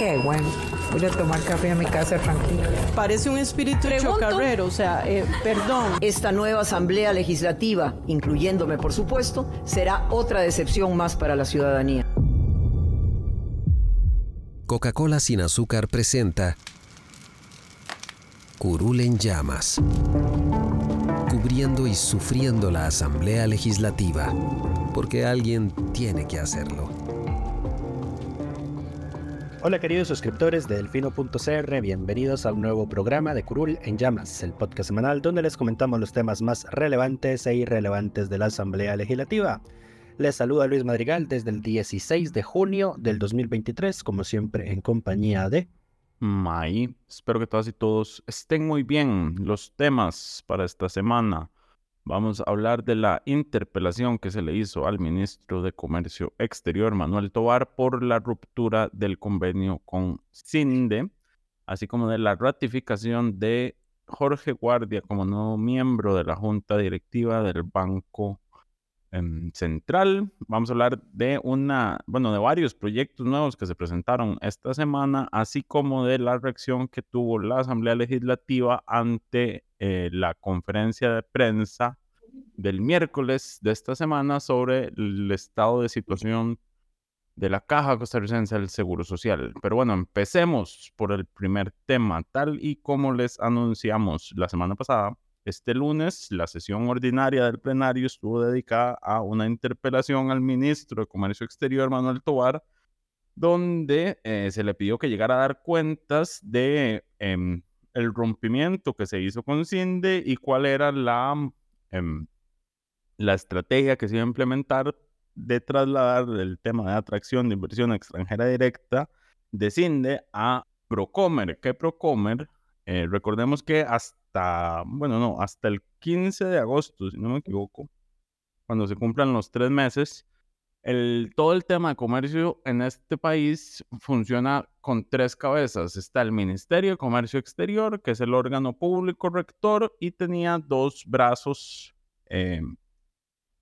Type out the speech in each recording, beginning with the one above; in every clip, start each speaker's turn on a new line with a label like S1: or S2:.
S1: Qué bueno. Voy a tomar café a mi casa tranquila.
S2: Parece un espíritu chocarrero, o sea, eh, perdón.
S3: Esta nueva Asamblea Legislativa, incluyéndome por supuesto, será otra decepción más para la ciudadanía.
S4: Coca-Cola sin azúcar presenta Curul en llamas, cubriendo y sufriendo la Asamblea Legislativa, porque alguien tiene que hacerlo.
S5: Hola queridos suscriptores de Delfino.cr, bienvenidos a un nuevo programa de Curul en Llamas, el podcast semanal donde les comentamos los temas más relevantes e irrelevantes de la Asamblea Legislativa. Les saluda Luis Madrigal desde el 16 de junio del 2023, como siempre en compañía de...
S6: May, espero que todas y todos estén muy bien. Los temas para esta semana. Vamos a hablar de la interpelación que se le hizo al ministro de Comercio Exterior, Manuel Tobar, por la ruptura del convenio con CINDE, así como de la ratificación de Jorge Guardia como nuevo miembro de la Junta Directiva del Banco Central. Vamos a hablar de una, bueno, de varios proyectos nuevos que se presentaron esta semana, así como de la reacción que tuvo la Asamblea Legislativa ante eh, la conferencia de prensa del miércoles de esta semana sobre el estado de situación de la Caja Costarricense del Seguro Social. Pero bueno, empecemos por el primer tema. Tal y como les anunciamos la semana pasada, este lunes la sesión ordinaria del plenario estuvo dedicada a una interpelación al ministro de Comercio Exterior, Manuel Tobar, donde eh, se le pidió que llegara a dar cuentas de em, el rompimiento que se hizo con CINDE y cuál era la, em, la estrategia que se iba a implementar de trasladar el tema de atracción de inversión extranjera directa de CINDE a Procomer. ¿Qué Procomer? Eh, recordemos que hasta, bueno, no, hasta el 15 de agosto, si no me equivoco, cuando se cumplan los tres meses, el, todo el tema de comercio en este país funciona con tres cabezas. Está el Ministerio de Comercio Exterior, que es el órgano público rector, y tenía dos brazos. Eh,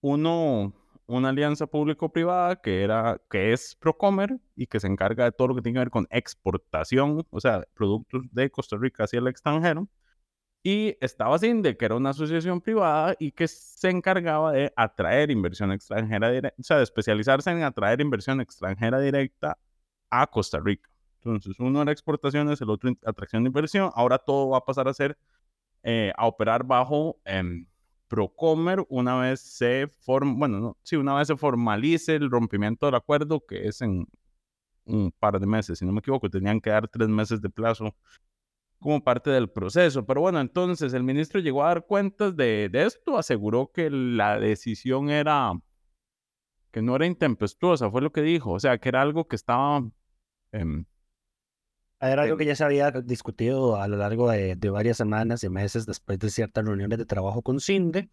S6: uno, una alianza público-privada que, era, que es Procomer y que se encarga de todo lo que tiene que ver con exportación, o sea, productos de Costa Rica hacia el extranjero. Y estaba CINDE, que era una asociación privada y que se encargaba de atraer inversión extranjera directa, o sea, de especializarse en atraer inversión extranjera directa a Costa Rica. Entonces, uno era exportaciones, el otro atracción de inversión. Ahora todo va a pasar a ser, eh, a operar bajo eh, Procomer una vez se form, bueno, no, sí, una vez se formalice el rompimiento del acuerdo, que es en un par de meses, si no me equivoco, tenían que dar tres meses de plazo como parte del proceso. Pero bueno, entonces el ministro llegó a dar cuentas de, esto, aseguró que la decisión era, que no era intempestuosa, fue lo que dijo, o sea, que era algo que estaba...
S5: Em, era algo que ya se había discutido a lo largo de, varias semanas y meses después de ciertas reuniones de trabajo con CINDE.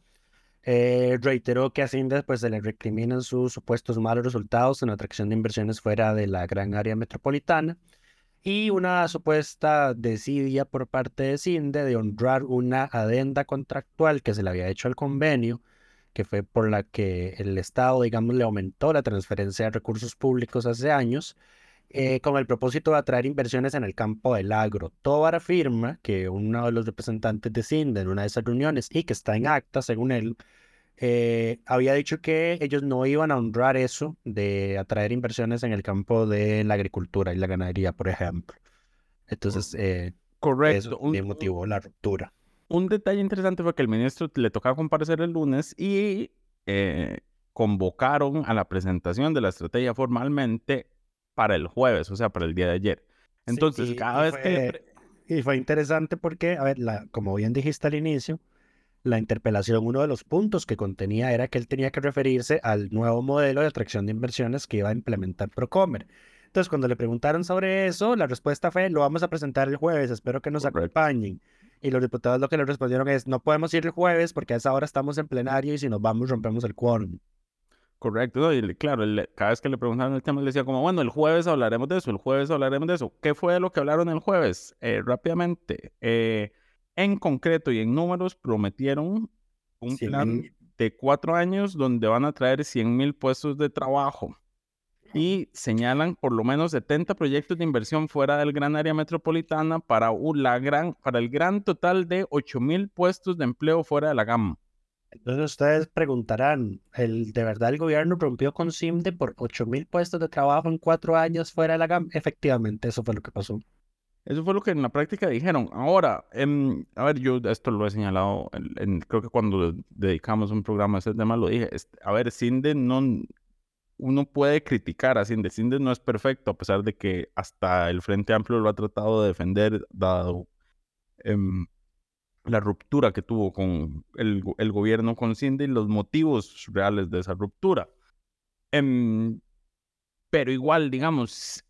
S5: Eh, reiteró que a CINDE pues, se le recriminan sus supuestos malos resultados en la atracción de inversiones fuera de la gran área metropolitana y una supuesta desidia por parte de CINDE de honrar una adenda contractual que se le había hecho al convenio, que fue por la que el Estado, digamos, le aumentó la transferencia de recursos públicos hace años, eh, con el propósito de atraer inversiones en el campo del agro. Tobar afirma que uno de los representantes de CINDE en una de esas reuniones, y que está en acta, según él, eh, había dicho que ellos no iban a honrar eso de atraer inversiones en el campo de la agricultura y la ganadería, por ejemplo. Entonces, eh,
S6: correcto.
S5: Eso motivó la ruptura.
S6: Un detalle interesante fue que el ministro le tocaba comparecer el lunes y eh, convocaron a la presentación de la estrategia formalmente para el jueves, o sea, para el día de ayer. Entonces, cada vez que...
S5: Y fue interesante porque, a ver, la, como bien dijiste al inicio, la interpelación, uno de los puntos que contenía era que él tenía que referirse al nuevo modelo de atracción de inversiones que iba a implementar Procomer. Entonces, cuando le preguntaron sobre eso, la respuesta fue, lo vamos a presentar el jueves, espero que nos acompañen. Y los diputados lo que le respondieron es, no podemos ir el jueves porque a esa hora estamos en plenario y si nos vamos rompemos el quórum.
S6: Correcto, y claro, cada vez que le preguntaban el tema, le decía como, bueno, el jueves hablaremos de eso, el jueves hablaremos de eso. ¿Qué fue lo que hablaron el jueves? Eh, rápidamente, eh, en concreto y en números, prometieron un plan de cuatro años donde van a traer 100 mil puestos de trabajo y señalan por lo menos 70 proyectos de inversión fuera del gran área metropolitana para, la gran, para el gran total de 8 mil puestos de empleo fuera de la gama.
S5: Entonces ustedes preguntarán, ¿el, ¿de verdad el gobierno rompió con CIMDE por 8 mil puestos de trabajo en cuatro años fuera de la GAM? Efectivamente, eso fue lo que pasó.
S6: Eso fue lo que en la práctica dijeron. Ahora, em, a ver, yo esto lo he señalado, creo que cuando dedicamos un programa a ese tema lo dije. a ver, CIMDE no, uno puede criticar a CIMDE. CIMDE no es perfecto, a pesar de que hasta el Frente Amplio lo ha tratado de defender, dado em, la ruptura que tuvo con el, gobierno con Cindy y los motivos reales de esa ruptura. Em, pero igual, digamos,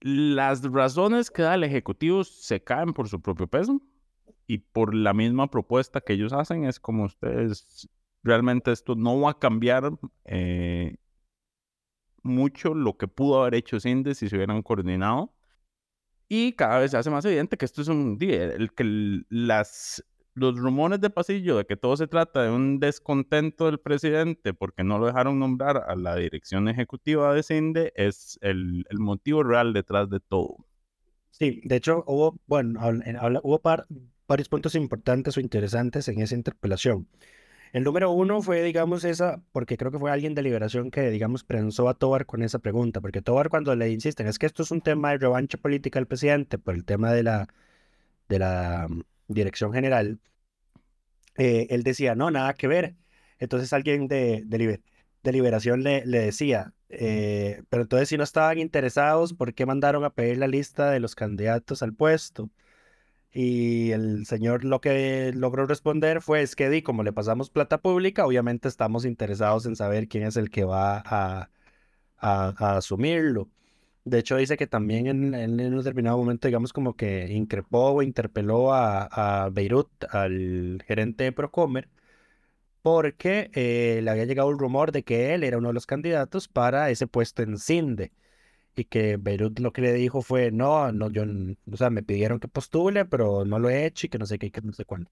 S6: las razones que da el Ejecutivo se caen por su propio peso y por la misma propuesta que ellos hacen es como ustedes, realmente esto no va a cambiar eh, mucho lo que pudo haber hecho Cindy si se hubieran coordinado. Y cada vez se hace más evidente que esto es un el que las los rumores de pasillo de que todo se trata de un descontento del presidente porque no lo dejaron nombrar a la dirección ejecutiva de CINDE es el, motivo real detrás de todo.
S5: Sí, de hecho hubo, bueno, hubo varios puntos importantes o interesantes en esa interpelación. El número uno fue, digamos, esa, porque creo que fue alguien de Liberación que, digamos, prensó a Tobar con esa pregunta, porque Tobar cuando le insisten, es que esto es un tema de revancha política al presidente por el tema de la, de la dirección general, eh, él decía, no, nada que ver. Entonces alguien de, de, Liberación le, le decía, eh, pero entonces si no estaban interesados, ¿por qué mandaron a pedir la lista de los candidatos al puesto? Y el señor lo que logró responder fue, es que di, como le pasamos plata pública, obviamente estamos interesados en saber quién es el que va a, a asumirlo. De hecho, dice que también en, en, un determinado momento, digamos, como que increpó o interpeló a, a Beirut, al gerente de Procomer, porque eh, le había llegado el rumor de que él era uno de los candidatos para ese puesto en CINDE. Y que Beirut lo que le dijo fue, no, no, yo, o sea, me pidieron que postule, pero no lo he hecho y que no sé qué, que no sé cuándo.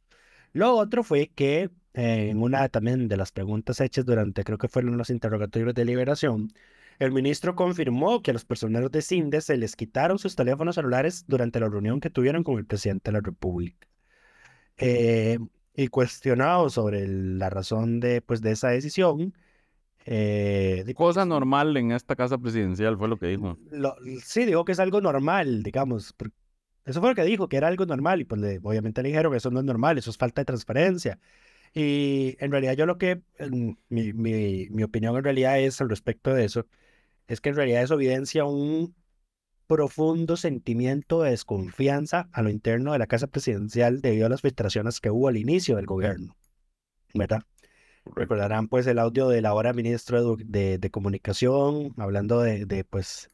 S5: Lo otro fue que eh, en una también de las preguntas hechas durante, creo que fueron los interrogatorios de liberación, el ministro confirmó que a los personeros de CINDE se les quitaron sus teléfonos celulares durante la reunión que tuvieron con el presidente de la República. Eh, y cuestionado sobre la razón de, pues, de esa decisión.
S6: Eh, Cosa normal en esta casa presidencial, fue lo que dijo.
S5: sí, dijo que es algo normal, digamos. Eso fue lo que dijo, que era algo normal. Y pues obviamente le dijeron que eso no es normal, eso es falta de transparencia. Y en realidad yo lo que, mi, mi, mi opinión en realidad es al respecto de eso, es que en realidad eso evidencia un profundo sentimiento de desconfianza a lo interno de la Casa Presidencial debido a las filtraciones que hubo al inicio del gobierno, ¿verdad? Recordarán pues el audio del ahora ministro de, de, Comunicación hablando de, de, pues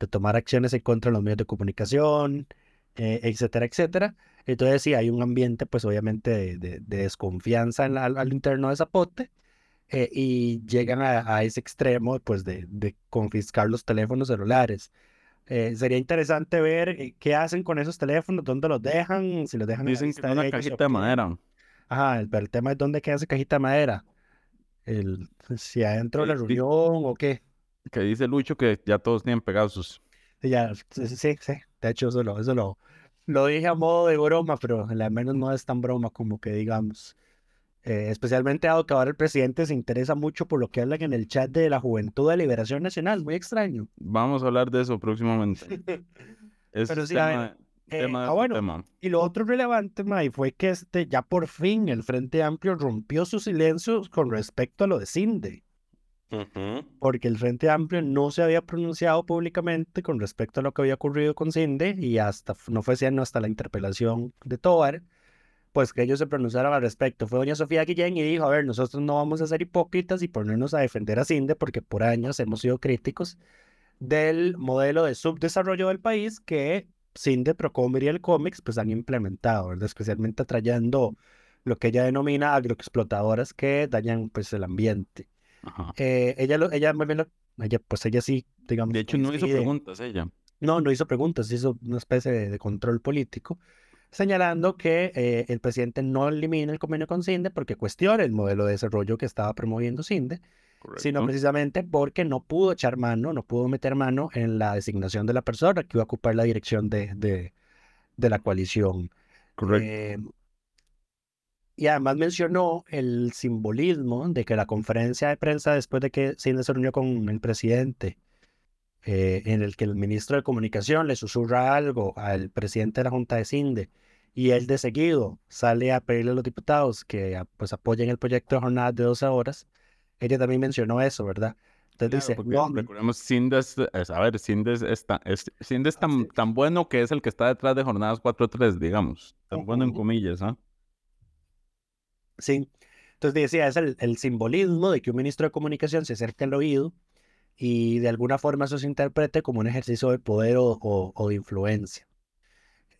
S5: de tomar acciones en contra de los medios de comunicación, eh, etcétera, etcétera. Entonces sí, hay un ambiente pues obviamente de, desconfianza en al interno de Zapote eh, y llegan a, ese extremo pues, de, confiscar los teléfonos celulares. Eh, sería interesante ver eh, qué hacen con esos teléfonos, dónde los dejan, si los dejan
S6: Dicen en una cajita de madera.
S5: Ajá, el, el, tema es dónde queda esa cajita de madera. El, si adentro de la reunión o qué.
S6: Que dice Lucho que ya todos tienen pegados sus.
S5: Sí, ya, sí, sí, sí. De hecho, eso lo, eso lo, lo dije a modo de broma, pero al menos no es tan broma como que digamos. Eh, especialmente dado que ahora el presidente se interesa mucho por lo que hablan en el chat de la Juventud de Liberación Nacional, muy extraño.
S6: Vamos a hablar de eso próximamente.
S5: Pero sí, tema, eh, ah, bueno, y lo otro relevante, May, fue que este, ya por fin el Frente Amplio rompió su silencio con respecto a lo de Cinde. Porque el Frente Amplio no se había pronunciado públicamente con respecto a lo que había ocurrido con Cinde y hasta no fue sino hasta la interpelación de Tobar pues que ellos se pronunciaron al respecto. Fue doña Sofía Guillén y dijo, a ver, nosotros no vamos a ser hipócritas y ponernos a defender a CINDE porque por años hemos sido críticos del modelo de subdesarrollo del país que CINDE, Procomer y el Comics pues han implementado, ¿verdad? especialmente atrayendo lo que ella denomina agroexplotadoras que dañan pues el ambiente. Eh, ella, lo, ella, ella, pues ella sí, digamos.
S6: De hecho, no hizo preguntas ella.
S5: No, no hizo preguntas, hizo una especie de, control político, señalando que eh, el presidente no elimina el convenio con CINDE porque cuestiona el modelo de desarrollo que estaba promoviendo CINDE, sino precisamente porque no pudo echar mano, no pudo meter mano en la designación de la persona que iba a ocupar la dirección de, de, de la coalición.
S6: Correcto. Eh,
S5: y además mencionó el simbolismo de que la conferencia de prensa después de que Cinde se reunió con el presidente, eh, en el que el ministro de Comunicación le susurra algo al presidente de la Junta de Cinde, y él de seguido sale a pedirle a los diputados que pues, apoyen el proyecto de jornadas de 12 horas, ella también mencionó eso, ¿verdad? Entonces dice,
S6: no, recordemos, Cinde es, a ver, Cinde es, es, es tan, tan bueno que es el que está detrás de jornadas 4-3, digamos, tan bueno en comillas, ¿ah?
S5: Sí. Entonces decía, es el, simbolismo de que un ministro de comunicación se acerque al oído y de alguna forma eso se interprete como un ejercicio de poder o, de influencia.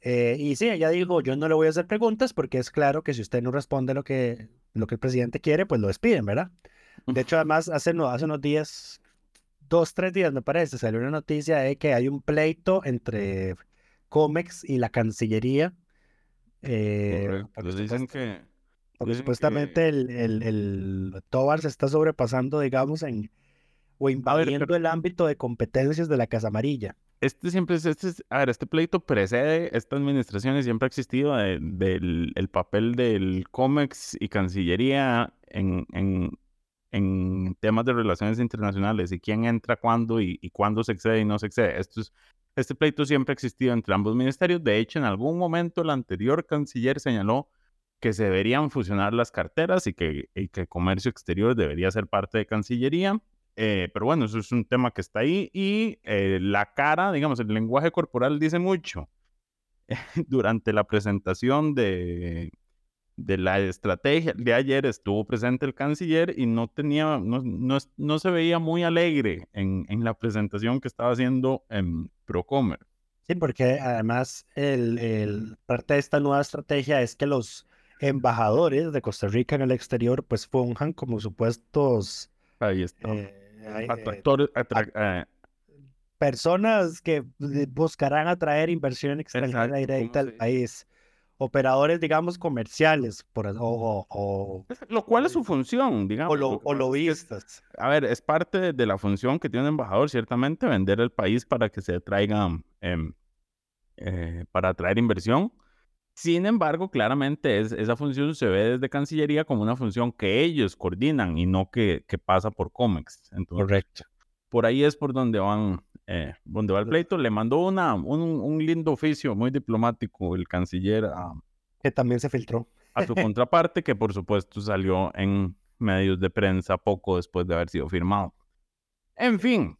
S5: Eh, y sí, ella dijo, yo no le voy a hacer preguntas porque es claro que si usted no responde lo que, lo que el presidente quiere, pues lo despiden, ¿verdad? De hecho, además, hace, no, hace unos días, dos, tres días me parece, salió una noticia de que hay un pleito entre COMEX y la Cancillería.
S6: Eh, dicen que
S5: porque supuestamente el, el, el Tobar se está sobrepasando, digamos, en o invadiendo el ámbito de competencias de la Casa Amarilla.
S6: Este siempre es, este a ver, este pleito precede esta administración y siempre ha existido del el papel del COMEX y Cancillería en, en, en, temas de relaciones internacionales y quién entra cuándo y, y cuándo se excede y no se excede. Esto es, este pleito siempre ha existido entre ambos ministerios. De hecho, en algún momento el anterior canciller señaló que se deberían fusionar las carteras y que, y que comercio exterior debería ser parte de Cancillería. Eh, pero bueno, eso es un tema que está ahí y eh, la cara, digamos, el lenguaje corporal dice mucho. Durante la presentación de, de la estrategia de ayer estuvo presente el canciller y no tenía, no, no, no se veía muy alegre en, en, la presentación que estaba haciendo en Procomer.
S5: Sí, porque además el, el, parte de esta nueva estrategia es que los embajadores de Costa Rica en el exterior pues funjan como supuestos
S6: Ahí está. Eh, eh,
S5: personas que buscarán atraer inversión extranjera directa al país. Operadores, digamos, comerciales, por, o, o,
S6: Lo cual es su función, digamos.
S5: O, lobistas.
S6: a ver, es parte de la función que tiene un embajador, ciertamente, vender el país para que se traiga, em, eh, para atraer inversión sin embargo, claramente es, esa función se ve desde Cancillería como una función que ellos coordinan y no que, que pasa por COMEX.
S5: Correcto.
S6: Por ahí es por donde van, eh, donde va el pleito. Le mandó una, un, un, lindo oficio muy diplomático el canciller a,
S5: que también se filtró
S6: a su contraparte, que por supuesto salió en medios de prensa poco después de haber sido firmado. En fin,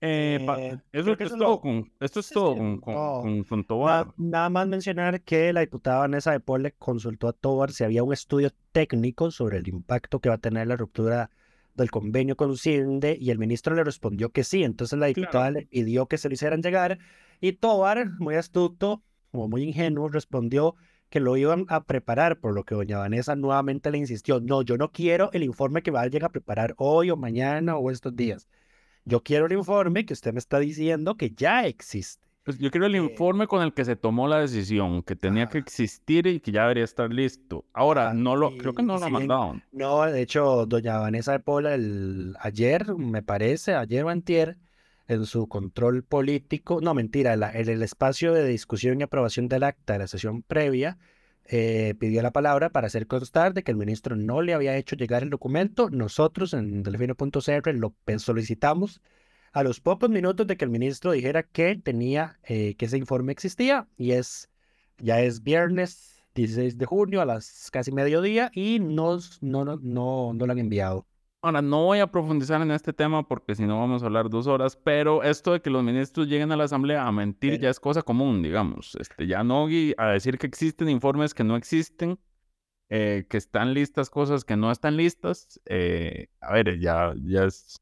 S6: eh, eh, eso, es todo con, esto es todo con, Tobar.
S5: Nada, más mencionar que la diputada Vanessa de Paul le consultó a Tobar si había un estudio técnico sobre el impacto que va a tener la ruptura del convenio con CINDE y el ministro le respondió que sí. Entonces la diputada le pidió que se lo hicieran llegar y Tobar, muy astuto, como muy ingenuo, respondió que lo iban a preparar, por lo que doña Vanessa nuevamente le insistió, no, yo no quiero el informe que vayan a preparar hoy o mañana o estos días. Yo quiero el informe que usted me está diciendo que ya existe.
S6: Pues yo quiero el eh, informe con el que se tomó la decisión, que tenía que existir y que ya debería estar listo. Ahora, no lo, creo que no lo ha mandado.
S5: No, de hecho, doña Vanessa de Pola, el, ayer, me parece, ayer o antier, en su control político, no, mentira, en el espacio de discusión y aprobación del acta de la sesión previa, eh, pidió la palabra para hacer constar de que el ministro no le había hecho llegar el documento. Nosotros en delfino.cr lo solicitamos a los pocos minutos de que el ministro dijera que tenía, eh, que ese informe existía y es, ya es viernes 16 de junio a las casi mediodía y nos, no, no, no, no lo han enviado.
S6: Ahora, no voy a profundizar en este tema porque si no vamos a hablar dos horas, pero esto de que los ministros lleguen a la Asamblea a mentir ya es cosa común, digamos. Este, ya no a decir que existen informes que no existen, eh, que están listas cosas que no están listas. Eh, a ver, ya, ya es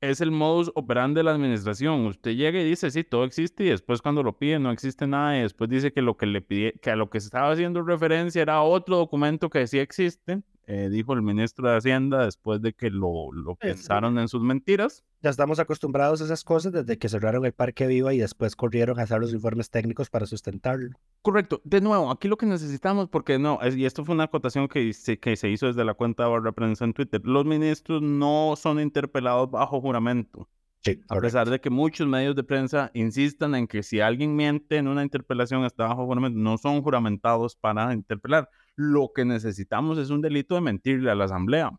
S6: es el modus operandi de la administración. Usted llega y dice, sí, todo existe, y después cuando lo pide no existe nada, y después dice que lo que le pide, que a lo que se estaba haciendo referencia era otro documento que sí existe, eh, dijo el ministro de Hacienda después de que lo, lo pensaron en sus mentiras.
S5: Ya estamos acostumbrados a esas cosas desde que cerraron el Parque Viva y después corrieron a hacer los informes técnicos para sustentarlo.
S6: Correcto. De nuevo, aquí lo que necesitamos, porque no, y esto fue una acotación que se, que se hizo desde la cuenta de Barra Prensa en Twitter, los ministros no son interpelados bajo juramento.
S5: Sí,
S6: a pesar de que muchos medios de prensa insistan en que si alguien miente en una interpelación está bajo juramento, no son juramentados para interpelar. Lo que necesitamos es un delito de mentirle a la asamblea.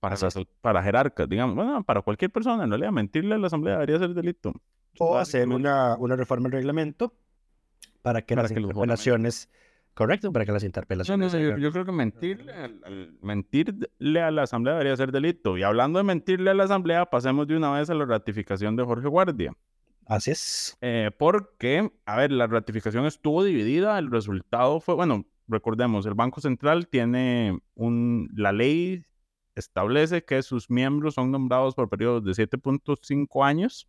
S6: Para, para jerarcas, digamos, bueno, para cualquier persona, en realidad, mentirle a la asamblea debería ser delito.
S5: O hacer una, una reforma del reglamento para que las interpelaciones Correcto, para que las interpelaciones.
S6: yo, creo que mentirle, mentirle a la Asamblea debería ser delito. Y hablando de mentirle a la Asamblea, pasemos de una vez a la ratificación de Jorge Guardia.
S5: Así es.
S6: Eh, porque, a ver, la ratificación estuvo dividida, el resultado fue, bueno, recordemos, el Banco Central tiene un, la ley establece que sus miembros son nombrados por periodos de 7.5 años.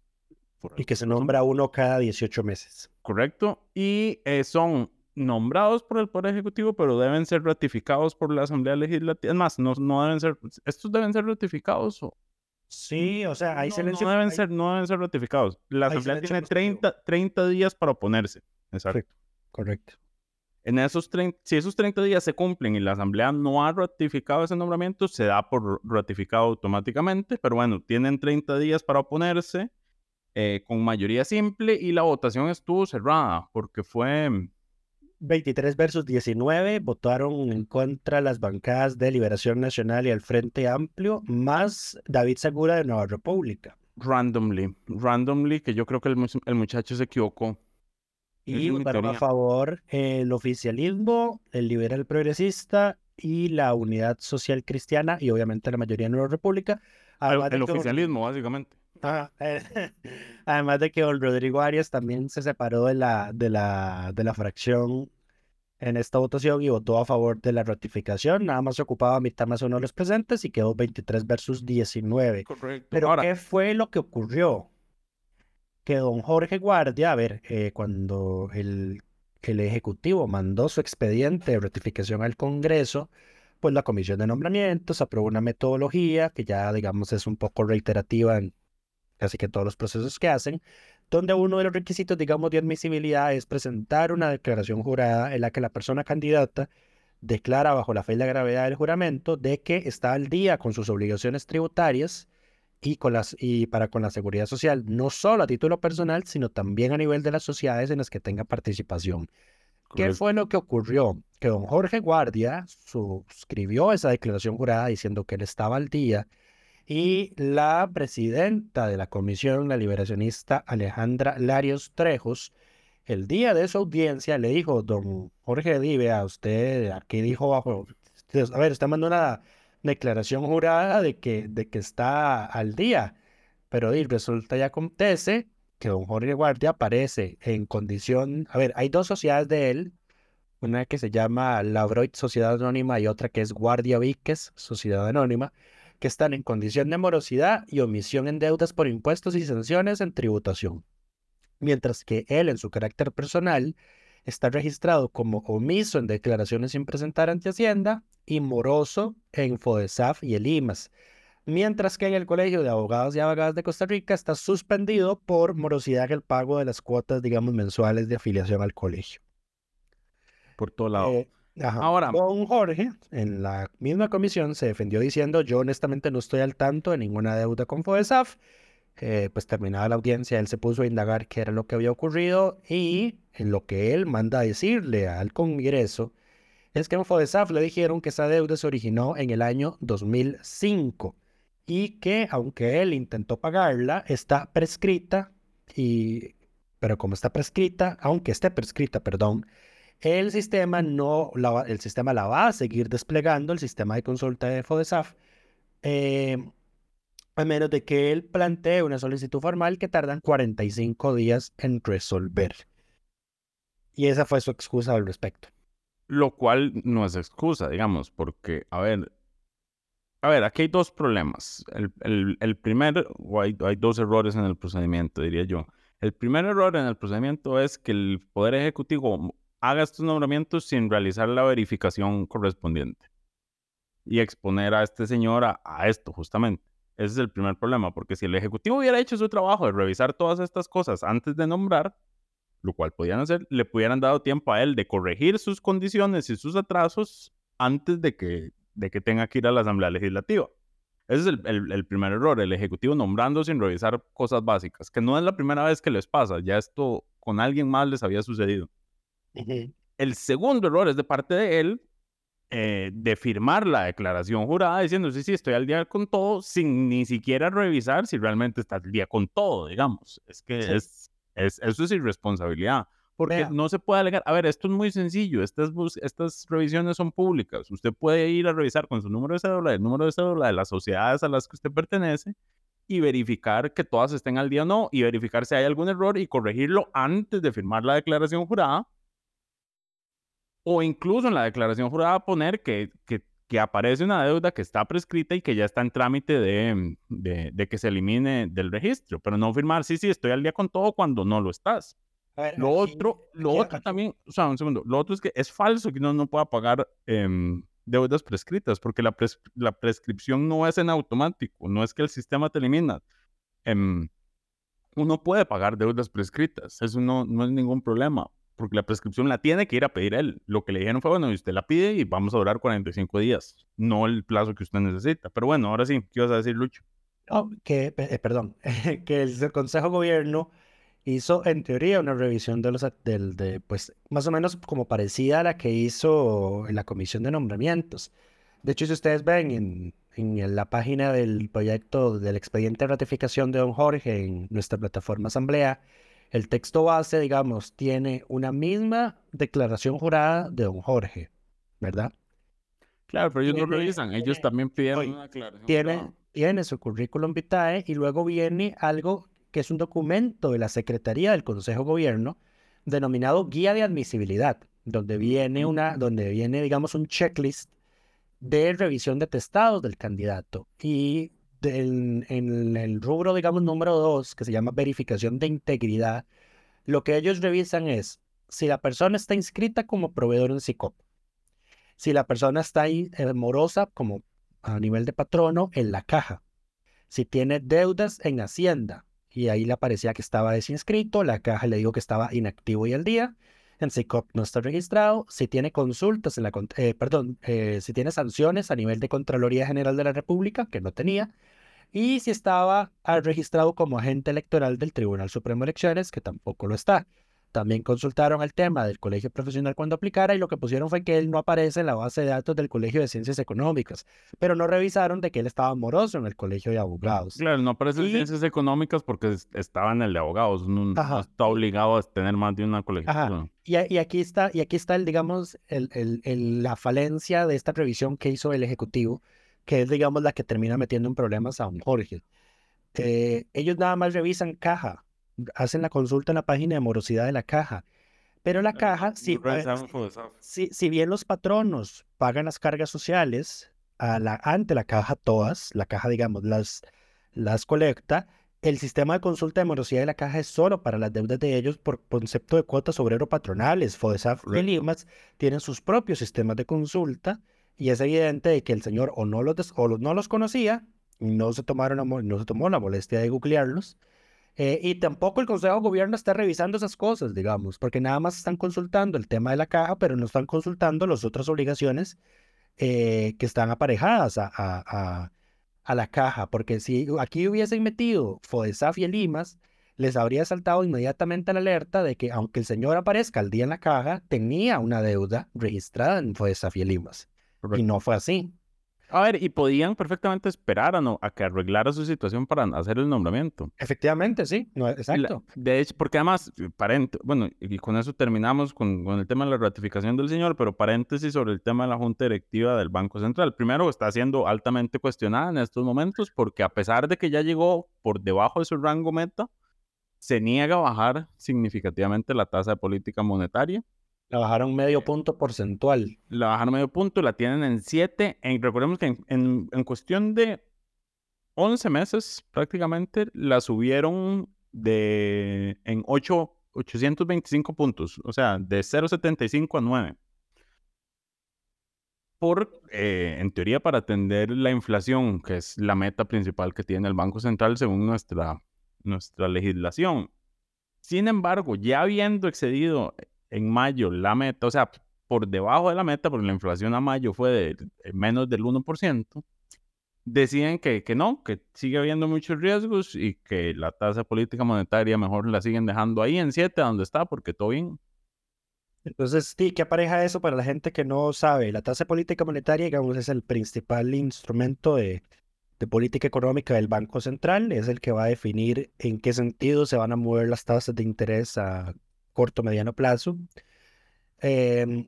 S5: Y que se nombra uno cada 18 meses.
S6: Correcto. Y eh, son nombrados por el Poder Ejecutivo, pero deben ser ratificados por la Asamblea Legislativa. Es más, no, no deben ser, estos deben ser ratificados. O...
S5: Sí, o sea, hay
S6: no,
S5: silencio.
S6: No deben, ser, no deben ser ratificados. La Asamblea tiene 30, 30 días para oponerse. Exacto.
S5: Correcto.
S6: En esos 30, si esos 30 días se cumplen y la Asamblea no ha ratificado ese nombramiento, se da por ratificado automáticamente, pero bueno, tienen 30 días para oponerse eh, con mayoría simple y la votación estuvo cerrada porque fue
S5: 23 versus 19 votaron en contra las bancadas de Liberación Nacional y el Frente Amplio, más David Segura de Nueva República.
S6: Randomly, randomly, que yo creo que el, muchacho se equivocó.
S5: Y votaron a favor el oficialismo, el liberal progresista y la unidad social cristiana y obviamente la mayoría de Nueva República.
S6: El, oficialismo, básicamente.
S5: además de que don Rodrigo Arias también se separó de la, de, la, de la fracción en esta votación y votó a favor de la ratificación. Nada más se ocupaba mitad más uno de los presentes y quedó 23 versus 19.
S6: Correcto.
S5: Pero ¿qué fue lo que ocurrió? Que don Jorge Guardia, a ver, eh, cuando el, el Ejecutivo mandó su expediente de ratificación al Congreso, pues la Comisión de Nombramientos aprobó una metodología que ya, digamos, es un poco reiterativa en casi que todos los procesos que hacen, donde uno de los requisitos, digamos, de admisibilidad es presentar una declaración jurada en la que la persona candidata declara bajo la fe y la gravedad del juramento de que está al día con sus obligaciones tributarias y, con las, y para con la seguridad social, no solo a título personal, sino también a nivel de las sociedades en las que tenga participación. ¿Qué fue lo que ocurrió? Que don Jorge Guardia suscribió esa declaración jurada diciendo que él estaba al día y la presidenta de la Comisión, la liberacionista Alejandra Larios Trejos, el día de su audiencia le dijo, don Jorge Dive, a usted, aquí dijo bajo, a ver, usted mandó una declaración jurada de que, de que está al día, pero resulta y acontece que don Jorge Guardia aparece en condición, a ver, hay dos sociedades de él, una que se llama Labroid Sociedad Anónima y otra que es Guardia Víquez Sociedad Anónima, que están en condición de morosidad y omisión en deudas por impuestos y sanciones en tributación. Mientras que él, en su carácter personal, está registrado como omiso en declaraciones sin presentar ante Hacienda y moroso en FODESAF y el IMAS. Mientras que en el Colegio de Abogados y Abogadas de Costa Rica está suspendido por morosidad en el pago de las cuotas, digamos, mensuales de afiliación al colegio.
S6: Por todo lado.
S5: Eh, Ahora, don Jorge, en la misma comisión, se defendió diciendo: Yo honestamente no estoy al tanto de ninguna deuda con FODESAF. Eh, pues terminada la audiencia, él se puso a indagar qué era lo que había ocurrido y en lo que él manda a decirle al Congreso es que en FODESAF le dijeron que esa deuda se originó en el año 2005 y que aunque él intentó pagarla, está prescrita y pero como está prescrita, aunque esté prescrita, perdón, El sistema no, la, el sistema la va a seguir desplegando, el sistema de consulta de FODESAF, eh, a menos de que él plantee una solicitud formal que tardan 45 días en resolver. Y esa fue su excusa al respecto.
S6: Lo cual no es excusa, digamos, porque, a ver, a ver, aquí hay dos problemas. El, el, primero, o hay, hay, dos errores en el procedimiento, diría yo. El primer error en el procedimiento es que el Poder Ejecutivo haga estos nombramientos sin realizar la verificación correspondiente y exponer a este señor a, esto, justamente. Ese es el primer problema, porque si el Ejecutivo hubiera hecho su trabajo de revisar todas estas cosas antes de nombrar, lo cual podían hacer, le pudieran dado tiempo a él de corregir sus condiciones y sus atrasos antes de que, de que tenga que ir a la Asamblea Legislativa. Ese es el, el, primer error, el Ejecutivo nombrando sin revisar cosas básicas, que no es la primera vez que les pasa, ya esto con alguien más les había sucedido. El segundo error es de parte de él eh, de firmar la declaración jurada diciendo, sí, sí, estoy al día con todo, sin ni siquiera revisar si realmente está al día con todo, digamos. Es que es es, eso es irresponsabilidad. Porque no se puede alegar. A ver, esto es muy sencillo. Estas, estas revisiones son públicas. Usted puede ir a revisar con su número de cédula, el número de cédula de las sociedades a las que usted pertenece y verificar que todas estén al día o no y verificar si hay algún error y corregirlo antes de firmar la declaración jurada. O incluso en la declaración jurada poner que, que que aparece una deuda que está prescrita y que ya está en trámite de, de, que se elimine del registro, pero no firmar, sí, sí, estoy al día con todo cuando no lo estás. lo otro, lo otro también, o sea, un segundo, lo otro es que es falso que uno no pueda pagar em, deudas prescritas, porque la, la, prescripción no es en automático, no es que el sistema te elimina. Em, uno puede pagar deudas prescritas, eso no, no es ningún problema porque la prescripción la tiene que ir a pedir él. Lo que le dijeron fue, bueno, usted la pide y vamos a durar 45 días, no el plazo que usted necesita. Pero bueno, ahora sí, ¿qué ibas a decir, Lucho?
S5: que, eh, perdón, que el, Consejo Gobierno hizo en teoría una revisión de los, del, de, pues más o menos como parecida a la que hizo en la Comisión de Nombramientos. De hecho, si ustedes ven en, en la página del proyecto del expediente de ratificación de don Jorge en nuestra plataforma Asamblea, el texto base, digamos, tiene una misma declaración jurada de don Jorge, ¿verdad?
S6: Claro, pero ellos no revisan, ellos también pidieron una declaración.
S5: Tiene, tiene su currículum vitae y luego viene algo que es un documento de la Secretaría del Consejo Gobierno denominado Guía de Admisibilidad, donde viene una, donde viene, digamos, un checklist de revisión de testados del candidato. Y en el rubro, digamos, número dos, que se llama verificación de integridad, lo que ellos revisan es si la persona está inscrita como proveedor en SICOP, si la persona está ahí, eh, morosa como a nivel de patrono en la caja, si tiene deudas en Hacienda, y ahí le aparecía que estaba desinscrito, la caja le dijo que estaba inactivo y al día, en SICOP no está registrado, si tiene consultas en la, eh, perdón, eh, si tiene sanciones a nivel de Contraloría General de la República, que no tenía, y si estaba ah, registrado como agente electoral del Tribunal Supremo de Elecciones, que tampoco lo está. También consultaron el tema del colegio profesional cuando aplicara y lo que pusieron fue que él no aparece en la base de datos del Colegio de Ciencias Económicas, pero no revisaron de que él estaba moroso en el Colegio de Abogados.
S6: Claro, no aparece en Ciencias Económicas porque estaba en el de Abogados, no, está obligado a tener más de una colegiatura.
S5: Y, y, aquí está, y aquí está el, digamos, el, el, la falencia de esta revisión que hizo el Ejecutivo, que es, digamos, la que termina metiendo en problemas a un Jorge. Eh, ellos nada más revisan caja, hacen la consulta en la página de morosidad de la caja. Pero la caja, si, si, si, bien los patronos pagan las cargas sociales a la, ante la caja todas, la caja, digamos, las, las colecta, el sistema de consulta de morosidad de la caja es solo para las deudas de ellos por concepto de cuotas obrero-patronales. FODESAF y Limas tienen sus propios sistemas de consulta y es evidente que el señor o no los, o no los conocía, no se, tomaron no se tomó la molestia de googlearlos, eh, y tampoco el Consejo de Gobierno está revisando esas cosas, digamos, porque nada más están consultando el tema de la caja, pero no están consultando las otras obligaciones eh, que están aparejadas a, a, a, la caja, porque si aquí hubiesen metido FODESAF y el IMAS, les habría saltado inmediatamente la alerta de que aunque el señor aparezca al día en la caja, tenía una deuda registrada en FODESAF y el IMAS. Y no fue así.
S6: A ver, y podían perfectamente esperar a, no, a que arreglara su situación para hacer el nombramiento.
S5: Efectivamente, sí, no, exacto.
S6: de hecho, porque además, eh, paréntesis, bueno, y con eso terminamos con, con, el tema de la ratificación del señor, pero paréntesis sobre el tema de la Junta Directiva del Banco Central. Primero, está siendo altamente cuestionada en estos momentos porque a pesar de que ya llegó por debajo de su rango meta, se niega a bajar significativamente la tasa de política monetaria
S5: la bajaron medio punto porcentual.
S6: La bajaron medio punto, la tienen en 7. recordemos que en, en, cuestión de 11 meses prácticamente la subieron de en 8, 825 puntos, o sea, de 0,75 a 9. Por, eh, en teoría, para atender la inflación, que es la meta principal que tiene el Banco Central según nuestra, nuestra legislación. Sin embargo, ya habiendo excedido en mayo la meta, o sea, por debajo de la meta, porque la inflación a mayo fue de, menos del 1%, deciden que, que no, que sigue habiendo muchos riesgos y que la tasa política monetaria mejor la siguen dejando ahí en 7, donde está, porque todo bien.
S5: Entonces, sí, ¿qué apareja eso para la gente que no sabe? La tasa política monetaria, digamos, es el principal instrumento de, de política económica del Banco Central, es el que va a definir en qué sentido se van a mover las tasas de interés a corto, mediano plazo. Em,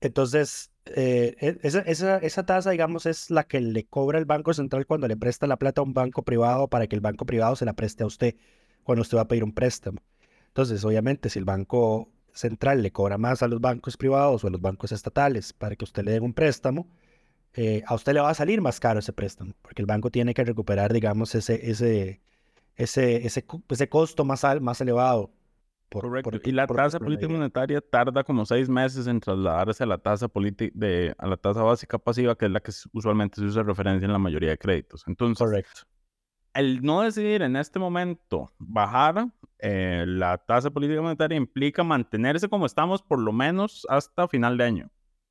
S5: entonces, eh, e, esa, tasa, digamos, es la que le cobra el Banco Central cuando le presta la plata a un banco privado para que el banco privado se la preste a usted cuando usted va a pedir un préstamo. Entonces, obviamente, si el Banco Central le cobra más a los bancos privados o a los bancos estatales para que usted le den un préstamo, eh, a usted le va a salir más caro ese préstamo, porque el banco tiene que recuperar, digamos, ese, ese, ese, ese, ese costo más, más elevado
S6: Correcto. y la tasa política monetaria tarda como seis meses en trasladarse a la tasa política de a la tasa básica pasiva, que es la que usualmente se usa referencia en la mayoría de créditos. Entonces,
S5: Correcto.
S6: el no decidir en este momento bajar eh, la tasa política monetaria implica mantenerse como estamos por lo menos hasta final de año.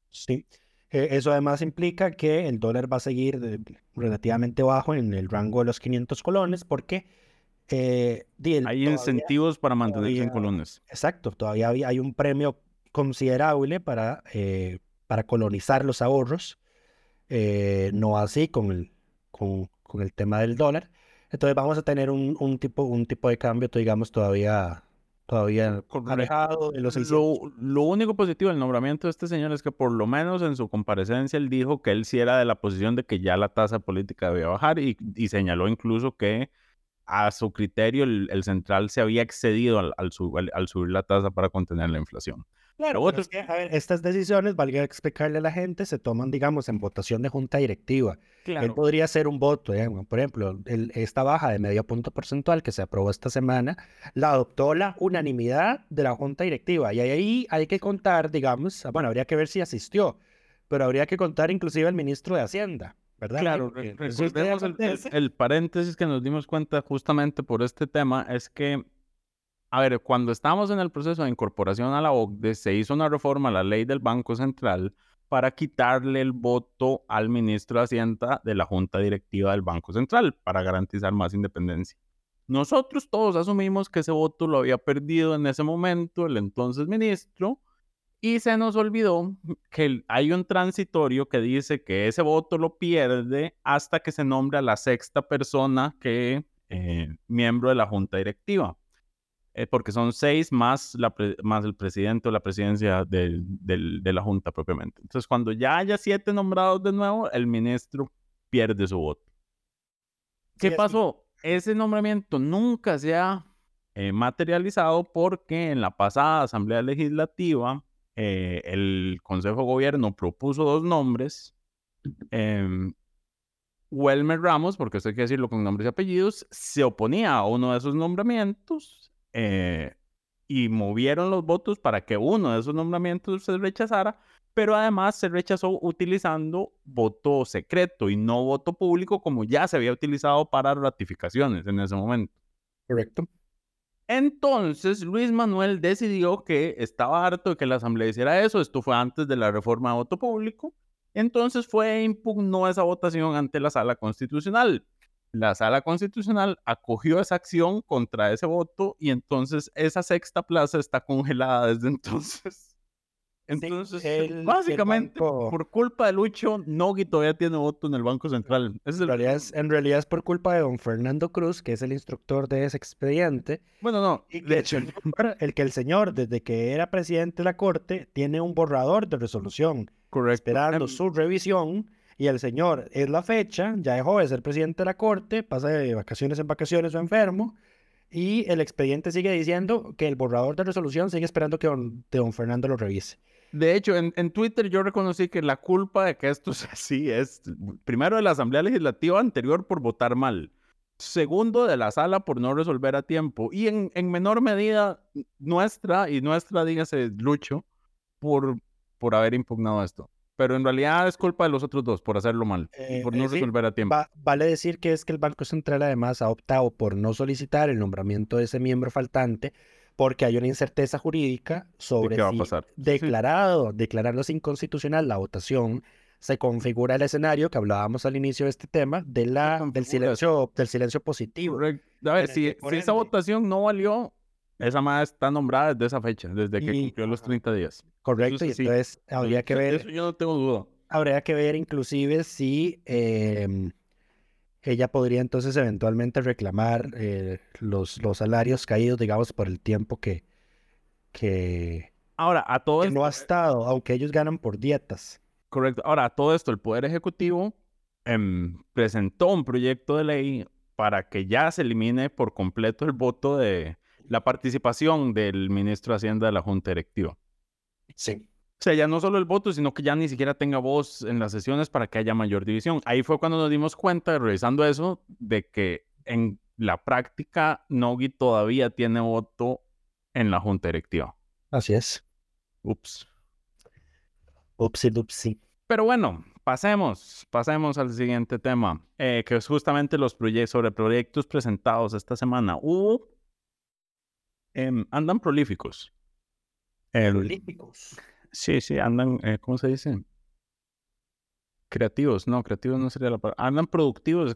S5: Sí. Eh, eso además implica que el dólar va a seguir relativamente bajo en el rango de los 500 colones porque
S6: eh, hay incentivos para mantenerse en colones.
S5: Exacto, todavía hay, un premio considerable para, eh, para colonizar los ahorros, eh, no así con el, con, con, el tema del dólar. Entonces vamos a tener un, un, tipo, un tipo de cambio, digamos, todavía, todavía alejado de los
S6: lo, lo, único positivo del nombramiento de este señor es que por lo menos en su comparecencia él dijo que él sí era de la posición de que ya la tasa política debía bajar y, y señaló incluso que a su criterio, el, central se había excedido al, al, subir la tasa para contener la inflación.
S5: Claro, otros... que, a ver, estas decisiones, valga explicarle a la gente, se toman, digamos, en votación de junta directiva. Claro. Él podría ser un voto, por ejemplo, esta baja de medio punto porcentual que se aprobó esta semana, la adoptó la unanimidad de la junta directiva. Y ahí hay que contar, digamos, bueno, habría que ver si asistió, pero habría que contar inclusive al ministro de Hacienda.
S6: Claro, recordemos el, paréntesis que nos dimos cuenta justamente por este tema es que, a ver, cuando estábamos en el proceso de incorporación a la OCDE, se hizo una reforma a la ley del Banco Central para quitarle el voto al ministro de Hacienda de la Junta Directiva del Banco Central para garantizar más independencia. Nosotros todos asumimos que ese voto lo había perdido en ese momento el entonces ministro y se nos olvidó que hay un transitorio que dice que ese voto lo pierde hasta que se nombre a la sexta persona que eh, miembro de la junta directiva. Eh, porque son seis más, la más el presidente o la presidencia de la junta propiamente. Entonces, cuando ya haya siete nombrados de nuevo, el ministro pierde su voto. ¿Qué pasó? Ese nombramiento nunca se ha eh, materializado porque en la pasada Asamblea Legislativa eh, el Consejo de Gobierno propuso dos nombres. Eh, Welmer Ramos, porque esto hay que decirlo con nombres y apellidos, se oponía a uno de esos nombramientos eh, y movieron los votos para que uno de esos nombramientos se rechazara, pero además se rechazó utilizando voto secreto y no voto público como ya se había utilizado para ratificaciones en ese momento.
S5: Correcto.
S6: Entonces Luis Manuel decidió que estaba harto de que la Asamblea hiciera eso. Esto fue antes de la reforma de voto público. Entonces fue e impugnó esa votación ante la sala constitucional. La sala constitucional acogió esa acción contra ese voto y entonces esa sexta plaza está congelada desde entonces. Entonces,
S5: el- el
S6: básicamente,
S5: banco-
S6: por culpa de Lucho, Nogui todavía tiene voto en el Banco Central. Es
S5: En
S6: el
S5: realidad, es, en realidad es por culpa de don Fernando Cruz, que es el instructor de ese expediente,
S6: Bueno, no,
S5: y que
S6: de
S5: el
S6: hecho,
S5: señor- el que el señor, desde que era presidente de la Corte, tiene un borrador de resolución
S6: correcto.
S5: esperando
S6: Em,
S5: su revisión, y el señor es la fecha, ya dejó de ser presidente de la Corte, pasa de vacaciones en vacaciones o enfermo, y el expediente sigue diciendo que el borrador de resolución sigue esperando que don, de don Fernando lo revise.
S6: De hecho, en, en Twitter yo reconocí que la culpa de que esto sea así es, primero, de la Asamblea Legislativa anterior por votar mal. Segundo, de la sala por no resolver a tiempo. Y en, en menor medida, nuestra, y nuestra, dígase, Lucho, por, por haber impugnado esto. Pero en realidad es culpa de los otros dos por hacerlo mal, y
S5: Eh,
S6: por no
S5: eh,
S6: resolver a tiempo.
S5: Va- vale decir que es que el Banco Central además ha optado por no solicitar el nombramiento de ese miembro faltante porque hay una incerteza jurídica sobre
S6: qué va a
S5: si.
S6: Sí.
S5: declarado, declarándose inconstitucional la votación, se configura el escenario que hablábamos al inicio de este tema de la, del, silencio, del silencio positivo.
S6: Correcto. A ver, si, esa votación no valió, esa madre está nombrada desde esa fecha, desde que
S5: Y-
S6: cumplió los
S5: ajá.
S6: 30 días.
S5: Correcto, y
S6: sí.
S5: entonces habría que ver
S6: Eso yo no tengo duda.
S5: Habría que ver inclusive si em, ella podría entonces eventualmente reclamar eh, los, los salarios caídos, digamos, por el tiempo que, que,
S6: Ahora, a todo
S5: que
S6: esto,
S5: no ha estado, aunque ellos ganan por dietas.
S6: correcto. Ahora, a todo esto, el Poder Ejecutivo em, presentó un proyecto de ley para que ya se elimine por completo el voto de la participación del ministro de Hacienda de la Junta Directiva.
S5: Sí.
S6: O sea, ya no solo el voto, sino que ya ni siquiera tenga voz en las sesiones para que haya mayor división. Ahí fue cuando nos dimos cuenta, revisando eso, de que en la práctica Nogui todavía tiene voto en la junta directiva.
S5: Así es.
S6: Ups.
S5: Upsi dupsi.
S6: Pero bueno, pasemos, pasemos al siguiente tema, eh, que es justamente los proyectos, sobre proyectos presentados esta semana. Hubo, em, andan prolíficos. El-
S5: Olímpicos.
S6: Sí, sí, andan, eh, ¿cómo se dice? Creativos, no, creativos no sería la palabra. Andan productivos,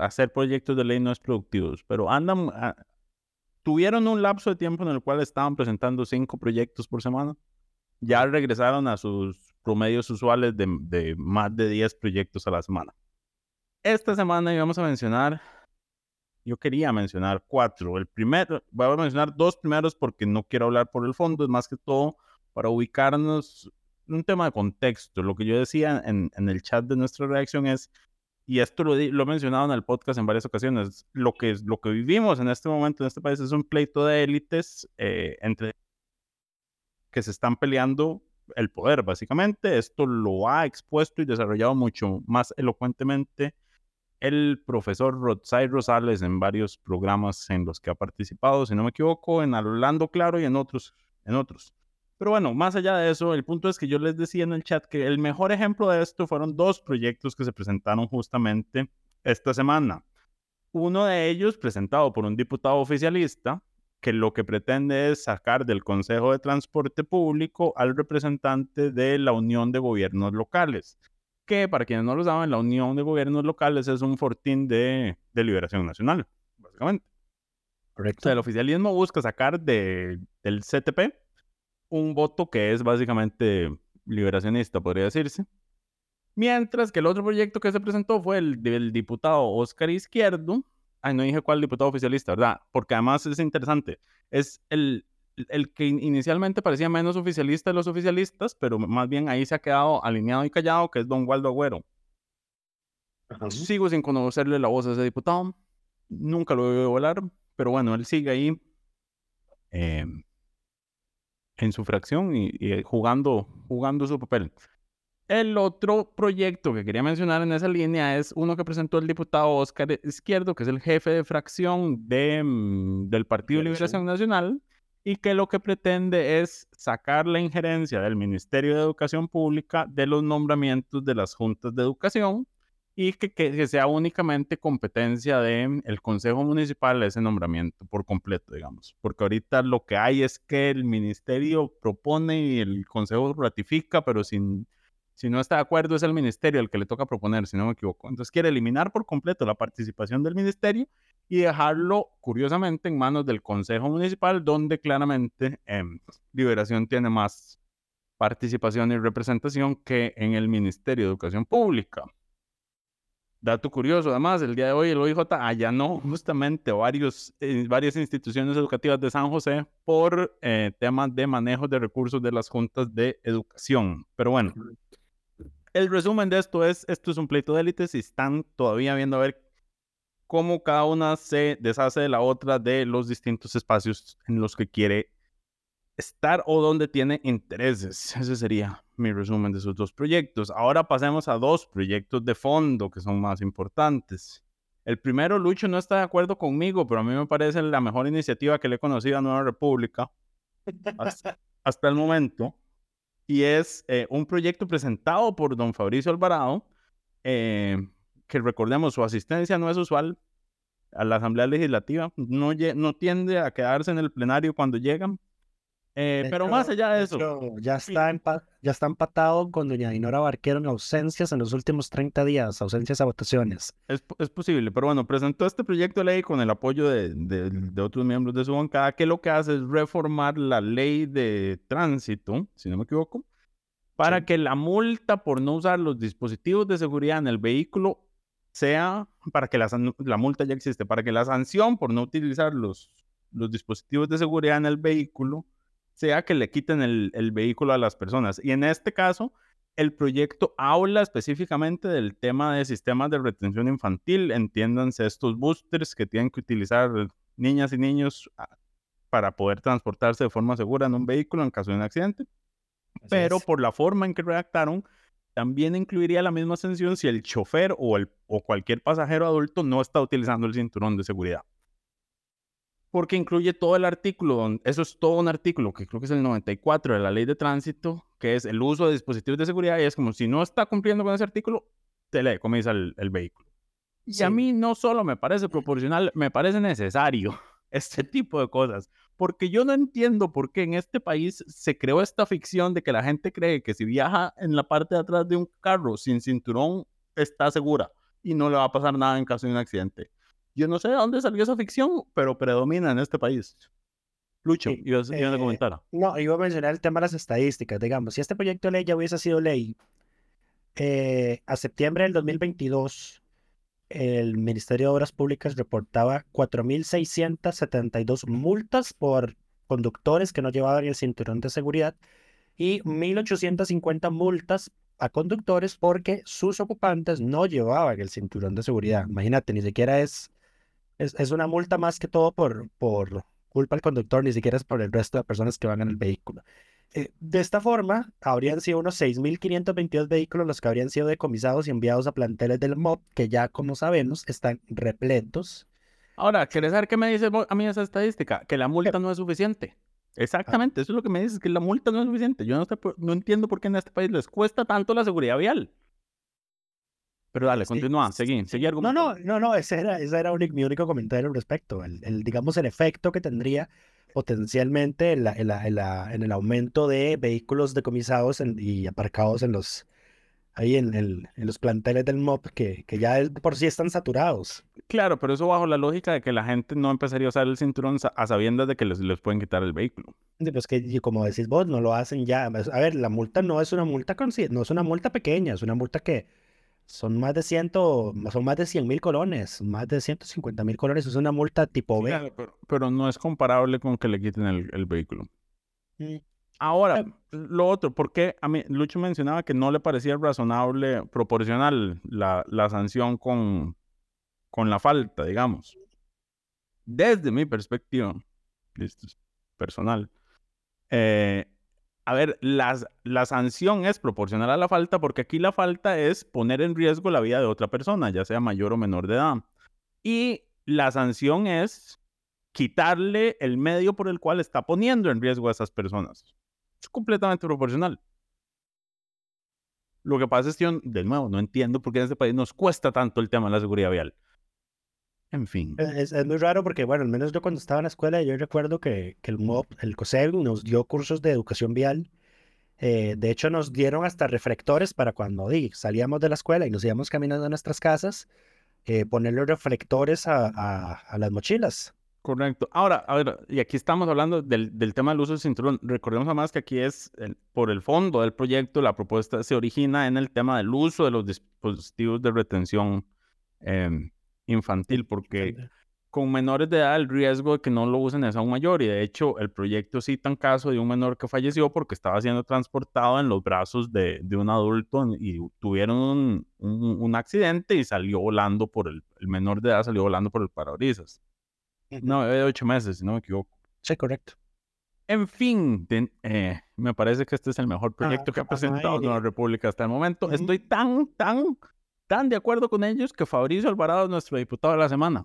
S6: hacer proyectos de ley no es productivos, pero andan, ah, tuvieron un lapso de tiempo en el cual estaban presentando cinco proyectos por semana. Ya regresaron a sus promedios usuales de, de más de 10 proyectos a la semana. Esta semana íbamos a mencionar, yo quería mencionar cuatro. El primero, voy a mencionar dos primeros porque no quiero hablar por el fondo, es más que todo para ubicarnos un tema de contexto. Lo que yo decía en, en el chat de nuestra reacción es, y esto lo, lo he mencionado en el podcast en varias ocasiones, lo que, lo que vivimos en este momento en este país es un pleito de élites eh, entre que se están peleando el poder, básicamente. Esto lo ha expuesto y desarrollado mucho más elocuentemente el profesor Rodzai Rosales en varios programas en los que ha participado, si no me equivoco, en Hablando Claro y en otros, en otros. Pero bueno, más allá de eso, el punto es que yo les decía en el chat que el mejor ejemplo de esto fueron dos proyectos que se presentaron justamente esta semana. Uno de ellos presentado por un diputado oficialista que lo que pretende es sacar del Consejo de Transporte Público al representante de la Unión de Gobiernos Locales, que para quienes no lo saben, la Unión de Gobiernos Locales es un fortín de, de liberación nacional, básicamente. O
S5: Correcto.
S6: sea, el oficialismo busca sacar de, del CTP un voto que es básicamente liberacionista, podría decirse. Mientras que el otro proyecto que se presentó fue el del diputado Oscar Izquierdo. Ay, no dije cuál diputado oficialista, ¿verdad? Porque además es interesante. Es el, el que in- inicialmente parecía menos oficialista de los oficialistas, pero más bien ahí se ha quedado alineado y callado, que es don Waldo Agüero.
S5: Ajá.
S6: Sigo sin conocerle la voz a ese diputado. Nunca lo he oído hablar, pero bueno, él sigue ahí eh, en su fracción y, y, eh, jugando, jugando su papel. El otro proyecto que quería mencionar en esa línea es uno que presentó el diputado Oscar Izquierdo, que es el jefe de fracción de, mm, del Partido de.
S5: Liberación
S6: Nacional, y que lo que pretende es sacar la injerencia del Ministerio de Educación Pública de los nombramientos de las juntas de educación y que, que- que sea únicamente competencia del Consejo Municipal ese nombramiento por completo, digamos. Porque ahorita lo que hay es que el ministerio propone y el Consejo ratifica, pero sin, si no está de acuerdo es el ministerio el que le toca proponer, si no me equivoco. Entonces quiere eliminar por completo la participación del ministerio y dejarlo, curiosamente, en manos del Consejo Municipal, donde claramente em, Liberación tiene más participación y representación que en el Ministerio de Educación Pública. Dato curioso, además, el día de hoy el OIJ allanó justamente varios, eh, varias instituciones educativas de San José por eh, temas de manejo de recursos de las juntas de educación. Pero bueno, el resumen de esto es, esto es un pleito de élites y están todavía viendo a ver cómo cada una se deshace de la otra de los distintos espacios en los que quiere estar o donde tiene intereses. Ese sería mi resumen de esos dos proyectos. Ahora pasemos a dos proyectos de fondo que son más importantes. El primero, Lucho no está de acuerdo conmigo, pero a mí me parece la mejor iniciativa que le he conocido a Nueva República hasta, el momento. Y es eh, un proyecto presentado por don Fabricio Alvarado, eh, que recordemos, su asistencia no es usual a la Asamblea Legislativa, no, no tiende a quedarse en el plenario cuando llegan, eh, pero más allá de eso.
S5: ya, está ya está empatado con doña Dinora Barquero en ausencias en los últimos 30 días, ausencias a votaciones.
S6: Es, es posible, pero bueno, presentó este proyecto de ley con el apoyo de, de, otros miembros de su bancada, que lo que hace es reformar la ley de tránsito, si no me equivoco, para que la multa por no usar los dispositivos de seguridad en el vehículo sea, para que la, la multa ya existe, para que la sanción por no utilizar los, los dispositivos de seguridad en el vehículo sea que le quiten el, vehículo a las personas. Y en este caso, el proyecto habla específicamente del tema de sistemas de retención infantil, entiéndanse estos boosters que tienen que utilizar niñas y niños ah, para poder transportarse de forma segura en un vehículo en caso de un accidente. Pero por la forma en que redactaron, también incluiría la misma sanción si el chofer o, el, o cualquier pasajero adulto no está utilizando el cinturón de seguridad porque incluye todo el artículo, eso es todo un artículo que creo que es el 94 de la ley de tránsito, que es el uso de dispositivos de seguridad y es como si no está cumpliendo con ese artículo, te le comienza el, vehículo. Y a mí no solo me parece proporcional, me parece necesario este tipo de cosas, porque yo no entiendo por qué en este país se creó esta ficción de que la gente cree que si viaja en la parte de atrás de un carro sin cinturón está segura y no le va a pasar nada en caso de un accidente. Yo no sé de dónde salió esa ficción, pero predomina en este país. Lucho, y ibas, a eh, comentar.
S5: No, iba a mencionar el tema de las estadísticas. Digamos, si este proyecto de ley ya hubiese sido ley, eh, a septiembre del 2022, el Ministerio de Obras Públicas reportaba 4.672 multas por conductores que no llevaban el cinturón de seguridad y 1.850 multas a conductores porque sus ocupantes no llevaban el cinturón de seguridad. Imagínate, ni siquiera es es, una multa más que todo por, por culpa del conductor, ni siquiera es por el resto de personas que van en el vehículo. Eh, de esta forma, habrían sido unos 6.522 vehículos los que habrían sido decomisados y enviados a planteles del MOB, que ya, como sabemos, están repletos.
S6: Ahora, ¿quieres saber qué me dice a mí esa estadística? Que la multa no es suficiente. Exactamente, eso es lo que me dices, que la multa no es suficiente. Yo no, no entiendo por qué en este país les cuesta tanto la seguridad vial. Pero dale, continúa, seguí, seguí
S5: No, no, no, no, ese era, ese era mi único comentario al respecto. El, digamos, el efecto que tendría potencialmente en, la, en, la, en, el aumento de vehículos decomisados y aparcados en los, ahí en, en, los planteles del MOP que, que ya por sí están saturados.
S6: Claro, pero eso bajo la lógica de que la gente no empezaría a usar el cinturón a sabiendas de que les, les pueden quitar el vehículo.
S5: Pues que como decís vos, no lo hacen ya. A ver, la multa no es una multa no es una multa pequeña, es una multa que son más de ciento, son más de 100 mil colones, más de 150 mil colones, es una multa tipo B.
S6: pero, no es comparable con que le quiten el, vehículo. Mm. Ahora, eh, lo otro, porque a mí Lucho mencionaba que no le parecía razonable, proporcional la, la sanción con, con la falta, digamos. Desde mi perspectiva, personal, eh, a ver, la sanción es proporcional a la falta porque aquí la falta es poner en riesgo la vida de otra persona, ya sea mayor o menor de edad. Y la sanción es quitarle el medio por el cual está poniendo en riesgo a esas personas. Es completamente proporcional. Lo que pasa es que, de nuevo, no entiendo por qué en este país nos cuesta tanto el tema de la seguridad vial. En fin.
S5: Es, muy raro porque, bueno, al menos yo cuando estaba en la escuela, yo recuerdo que, que el MOP, el COSEG, nos dio cursos de educación vial. Eh, de hecho, nos dieron hasta reflectores para cuando salíamos de la escuela y nos íbamos caminando a nuestras casas, eh, ponerle reflectores a, a, las mochilas
S6: Correcto. Ahora, a ver, y aquí estamos hablando del, del tema del uso del cinturón. Recordemos además que aquí es por el fondo del proyecto, la propuesta se origina en el tema del uso de los dispositivos de retención em, infantil, porque con menores de edad el riesgo de que no lo usen es aún mayor y de hecho el proyecto cita un caso de un menor que falleció porque estaba siendo transportado en los brazos de, de un adulto y tuvieron un, un, accidente y salió volando por el, el menor de edad salió volando por el parabrisas. No, de ocho meses, si no me equivoco.
S5: Sí, correcto.
S6: En fin, eh, me parece que este es el mejor ah, proyecto que ha presentado la República hasta el momento. Estoy tan, tan, tan de acuerdo con ellos que Fabricio Alvarado es nuestro diputado de la semana.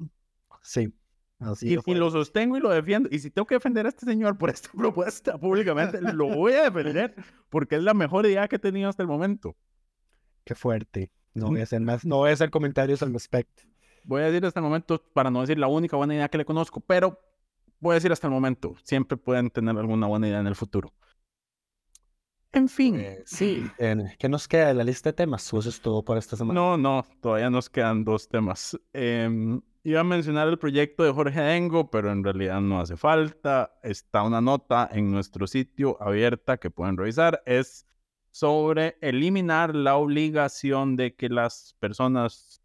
S5: Sí.
S6: Así y, lo sostengo y lo defiendo. Y si tengo que defender a este señor por esta propuesta públicamente, lo voy a defender porque es la mejor idea que he tenido hasta el momento.
S5: Qué fuerte. No voy a hacer más, no voy a hacer comentarios al respecto
S6: voy a decir hasta el momento, para no decir la única buena idea que le conozco, pero voy a decir hasta el momento, siempre pueden tener alguna buena idea en el futuro. En fin.
S5: Pues, sí, ¿qué nos queda de la lista de temas? ¿O eso es todo por esta semana?
S6: No, no, todavía nos quedan dos temas. Em, iba a mencionar el proyecto de Jorge Dengo, pero en realidad no hace falta. Está una nota en nuestro sitio abierta que pueden revisar. Es sobre eliminar la obligación de que las personas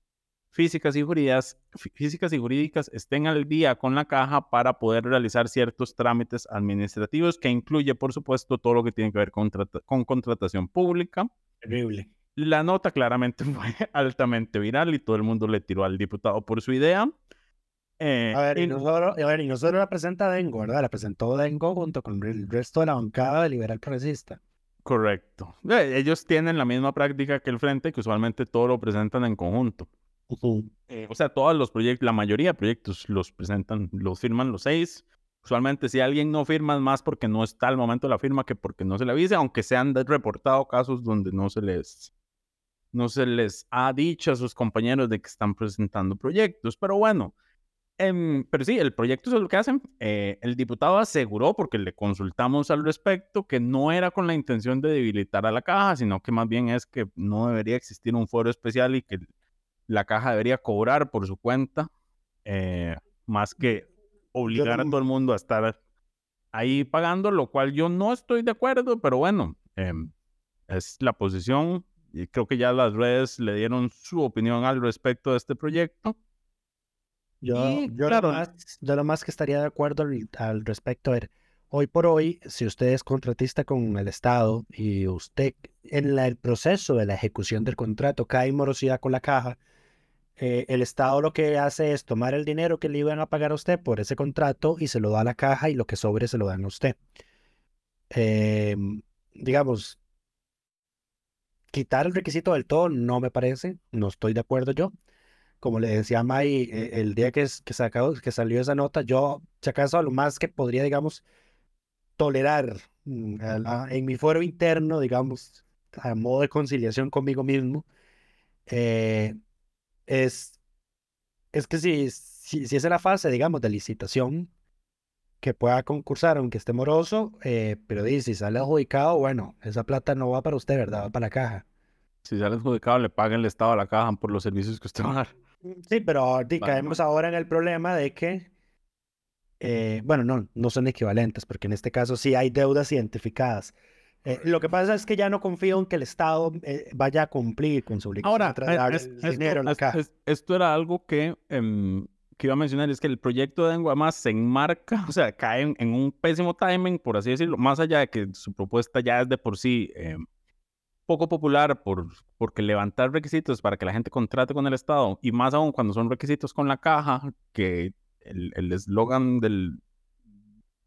S6: físicas y jurídicas, físicas y jurídicas estén al día con la caja para poder realizar ciertos trámites administrativos que incluye, por supuesto, todo lo que tiene que ver con, con contratación pública.
S5: Terrible.
S6: La nota claramente fue altamente viral y todo el mundo le tiró al diputado por su idea.
S5: Eh, a, ver, y, nosotros, a ver, y nosotros la presenta Dengo, ¿verdad? La presentó Dengo junto con el resto de la bancada de Liberal Progresista.
S6: Correcto. Eh, ellos tienen la misma práctica que el Frente, que usualmente todo lo presentan en conjunto. Eh, o sea, todos los proyectos, la mayoría de proyectos los presentan, los firman los seis. Usualmente si alguien no firma más porque no está al momento de la firma que porque no se le avise, aunque se han reportado casos donde no se les, no se les ha dicho a sus compañeros de que están presentando proyectos. Pero bueno, em, pero sí, el proyecto es lo que hacen. Eh, el diputado aseguró, porque le consultamos al respecto, que no era con la intención de debilitar a la caja, sino que más bien es que no debería existir un foro especial y que la caja debería cobrar por su cuenta, eh, más que obligar a todo el mundo a estar ahí pagando, lo cual yo no estoy de acuerdo, pero bueno, em, es la posición y creo que ya las redes le dieron su opinión al respecto de este proyecto.
S5: Yo, yo, lo, más, lo más que estaría de acuerdo al, respecto, a ver, hoy por hoy, si usted es contratista con el Estado y usted en el proceso de la ejecución del contrato cae morosidad con la caja, eh, el Estado lo que hace es tomar el dinero que le iban a pagar a usted por ese contrato y se lo da a la caja y lo que sobre se lo dan a usted. Em, digamos, quitar el requisito del todo no me parece, no estoy de acuerdo yo. Como le decía May, eh, el día que, que, que salió esa nota, yo, si acaso, lo más que podría, digamos, tolerar mm, en mi fuero interno, digamos, a modo de conciliación conmigo mismo, eh, es, es que si, si, si es la fase, digamos, de licitación, que pueda concursar aunque esté moroso, eh, pero dice, si sale adjudicado, bueno, esa plata no va para usted, ¿verdad? Va para la caja.
S6: Si sale adjudicado, le paga el Estado a la caja por los servicios que usted va a dar.
S5: Mm, sí, pero caemos ahora en el problema de que, eh, bueno, no, no son equivalentes, porque en este caso sí hay deudas identificadas. Eh, lo que pasa es que ya no confío en que el Estado eh, vaya a cumplir con su obligación
S6: Ahora, esto, era algo que, em, que iba a mencionar, es que el proyecto de Enguamás se enmarca, o sea, cae en, un pésimo timing, por así decirlo, más allá de que su propuesta ya es de por sí em, poco popular por, porque levantar requisitos para que la gente contrate con el Estado, y más aún cuando son requisitos con la caja, que el eslogan del,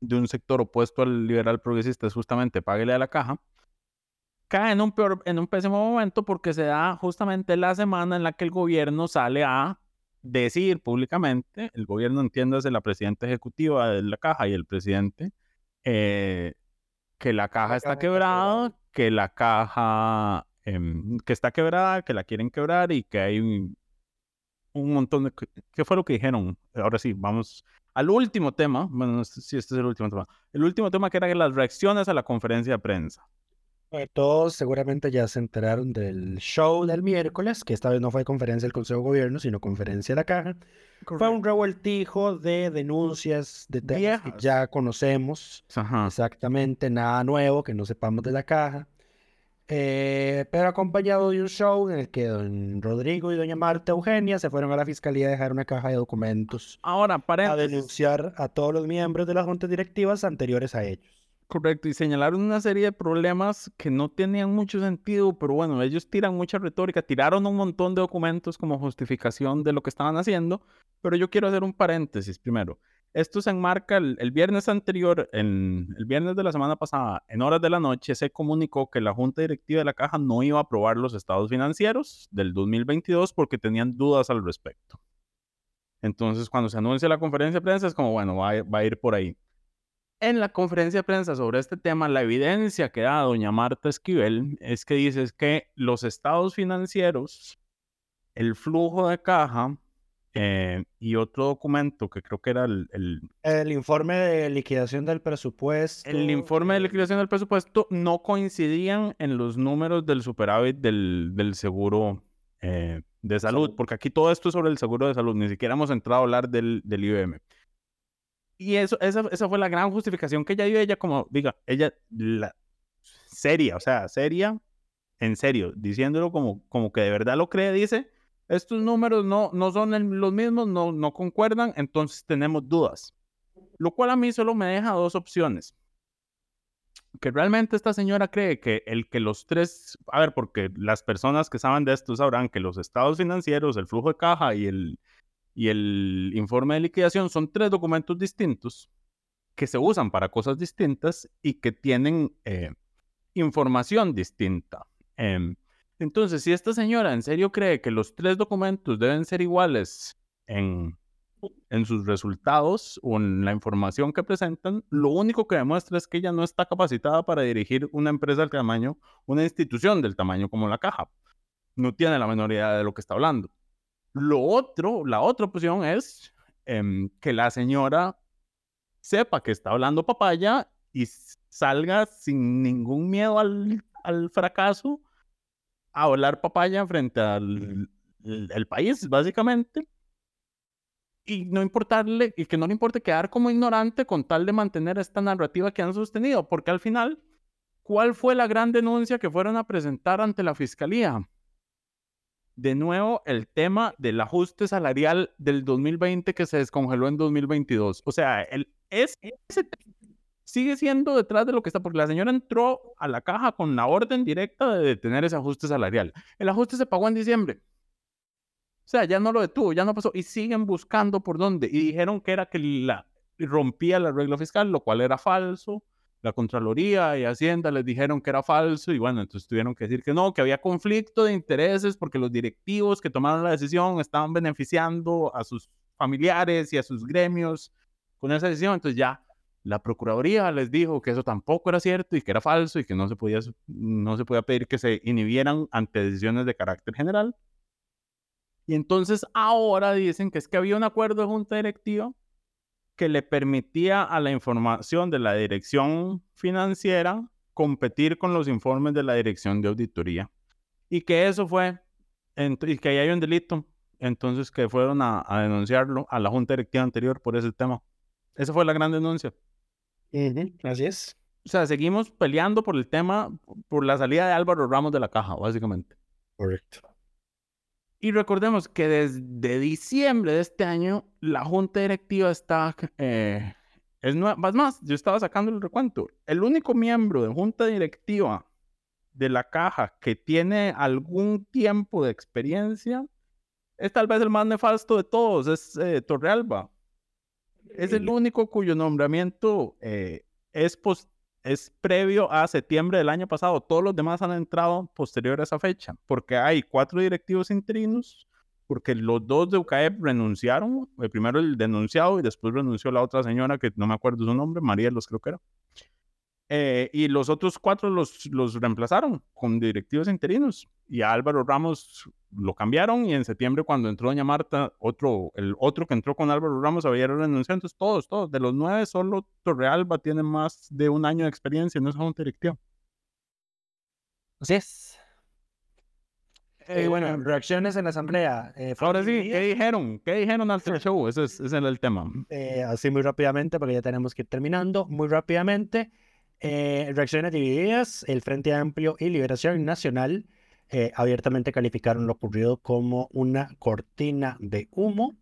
S6: de un sector opuesto al liberal progresista es justamente páguele a la caja, cae en un, peor, en un pésimo momento porque se da justamente la semana en la que el gobierno sale a decir públicamente, el gobierno entiéndase la presidenta ejecutiva de la caja y el presidente, eh, que la caja está quebrada, que la caja em, que está quebrada, que la quieren quebrar y que hay un, un montón de... ¿Qué fue lo que dijeron? Ahora sí, vamos al último tema, bueno, no sé si este es el último tema, el último tema que era las reacciones a la conferencia de prensa.
S5: Todos seguramente ya se enteraron del show del miércoles, que esta vez no fue conferencia del Consejo de Gobierno, sino conferencia de la Caja. Fue un revueltijo de denuncias de temas que ya conocemos. Exactamente, nada nuevo que no sepamos de la Caja. Eh, pero acompañado de un show en el que don Rodrigo y doña Marta Eugenia se fueron a la fiscalía a dejar una caja de documentos.
S6: Ahora, para
S5: a denunciar a todos los miembros de las juntas directivas anteriores a ellos.
S6: Correcto, y señalaron una serie de problemas que no tenían mucho sentido, pero bueno, ellos tiran mucha retórica, tiraron un montón de documentos como justificación de lo que estaban haciendo, pero yo quiero hacer un paréntesis primero. Esto se enmarca el, viernes anterior, en, el viernes de la semana pasada, en horas de la noche, se comunicó que la Junta Directiva de la Caja no iba a aprobar los estados financieros del 2022 porque tenían dudas al respecto. Entonces, cuando se anuncia la conferencia de prensa, es como, bueno, va a ir por ahí en la conferencia de prensa sobre este tema, la evidencia que da doña Marta Esquivel es que dice que los estados financieros, el flujo de caja eh, y otro documento que creo que era el,
S5: el, informe de liquidación del presupuesto.
S6: El informe de liquidación del presupuesto no coincidían en los números del superávit del, del seguro eh, de salud, porque aquí todo esto es sobre el seguro de salud, ni siquiera hemos entrado a hablar del, del IBM. Y eso, esa, esa fue la gran justificación que ella dio, ella como, diga, ella, la, seria, o sea, seria, en serio, diciéndolo como, como que de verdad lo cree, dice, estos números no, no son los mismos, no, no concuerdan, entonces tenemos dudas. Lo cual a mí solo me deja dos opciones. Que realmente esta señora cree que el que los tres, a ver, porque las personas que saben de esto sabrán que los estados financieros, el flujo de caja y el, y el informe de liquidación son tres documentos distintos que se usan para cosas distintas y que tienen eh, información distinta. Em, entonces, si esta señora en serio cree que los tres documentos deben ser iguales en, en sus resultados o en la información que presentan, lo único que demuestra es que ella no está capacitada para dirigir una empresa del tamaño, una institución del tamaño como la caja. No tiene la menor idea de lo que está hablando. Lo otro, la otra opción es em, que la señora sepa que está hablando papaya y salga sin ningún miedo al, fracaso a hablar papaya frente al el, país, básicamente. Y no importarle, y que no le importe quedar como ignorante con tal de mantener esta narrativa que han sostenido, porque al final, ¿cuál fue la gran denuncia que fueron a presentar ante la fiscalía? de nuevo el tema del ajuste salarial del 2020 que se descongeló en 2022. O sea, el, es, ese sigue siendo detrás de lo que está, porque la señora entró a la caja con la orden directa de detener ese ajuste salarial. El ajuste se pagó en diciembre. O sea, ya no lo detuvo, ya no pasó. Y siguen buscando por dónde. Y dijeron que era que la, rompía el arreglo fiscal, lo cual era falso la Contraloría y Hacienda les dijeron que era falso y bueno, entonces tuvieron que decir que no, que había conflicto de intereses porque los directivos que tomaron la decisión estaban beneficiando a sus familiares y a sus gremios con esa decisión. Entonces ya la Procuraduría les dijo que eso tampoco era cierto y que era falso y que no se podía, no se podía pedir que se inhibieran ante decisiones de carácter general. Y entonces ahora dicen que es que había un acuerdo de junta directiva que le permitía a la información de la dirección financiera competir con los informes de la dirección de auditoría. Y que eso fue, y que ahí hay un delito. Entonces que fueron a, denunciarlo a la junta directiva anterior por ese tema. Esa fue la gran denuncia.
S5: Así es.
S6: O sea, seguimos peleando por el tema, por la salida de Álvaro Ramos de la caja, básicamente.
S5: Correcto.
S6: Y recordemos que desde diciembre de este año, la junta directiva está... Eh, es más, más, yo estaba sacando el recuento. El único miembro de junta directiva de la caja que tiene algún tiempo de experiencia es tal vez el más nefasto de todos, es eh, Torrealba. Es el único cuyo nombramiento eh, es, es previo a septiembre del año pasado. Todos los demás han entrado posterior a esa fecha, porque hay cuatro directivos interinos, porque los dos de UCAEP renunciaron, el primero el denunciado y después renunció la otra señora que no me acuerdo su nombre, María los creo que era. Eh, y los otros cuatro los, los reemplazaron con directivos interinos. Y a Álvaro Ramos lo cambiaron y en septiembre cuando entró doña Marta, otro, el otro que entró con Álvaro Ramos había renunciado. Entonces todos, todos, de los nueve, solo Torrealba tiene más de un año de experiencia en esa junta directiva.
S5: Así es. Eh, bueno, reacciones en la asamblea.
S6: Eh, Ahora sí, ¿qué dijeron? ¿Qué dijeron al show? Ese es, ese es el tema.
S5: Eh, así muy rápidamente, porque ya tenemos que ir terminando. Muy rápidamente. Reacciones divididas. El Frente Amplio y Liberación Nacional abiertamente calificaron lo ocurrido como una cortina de humo.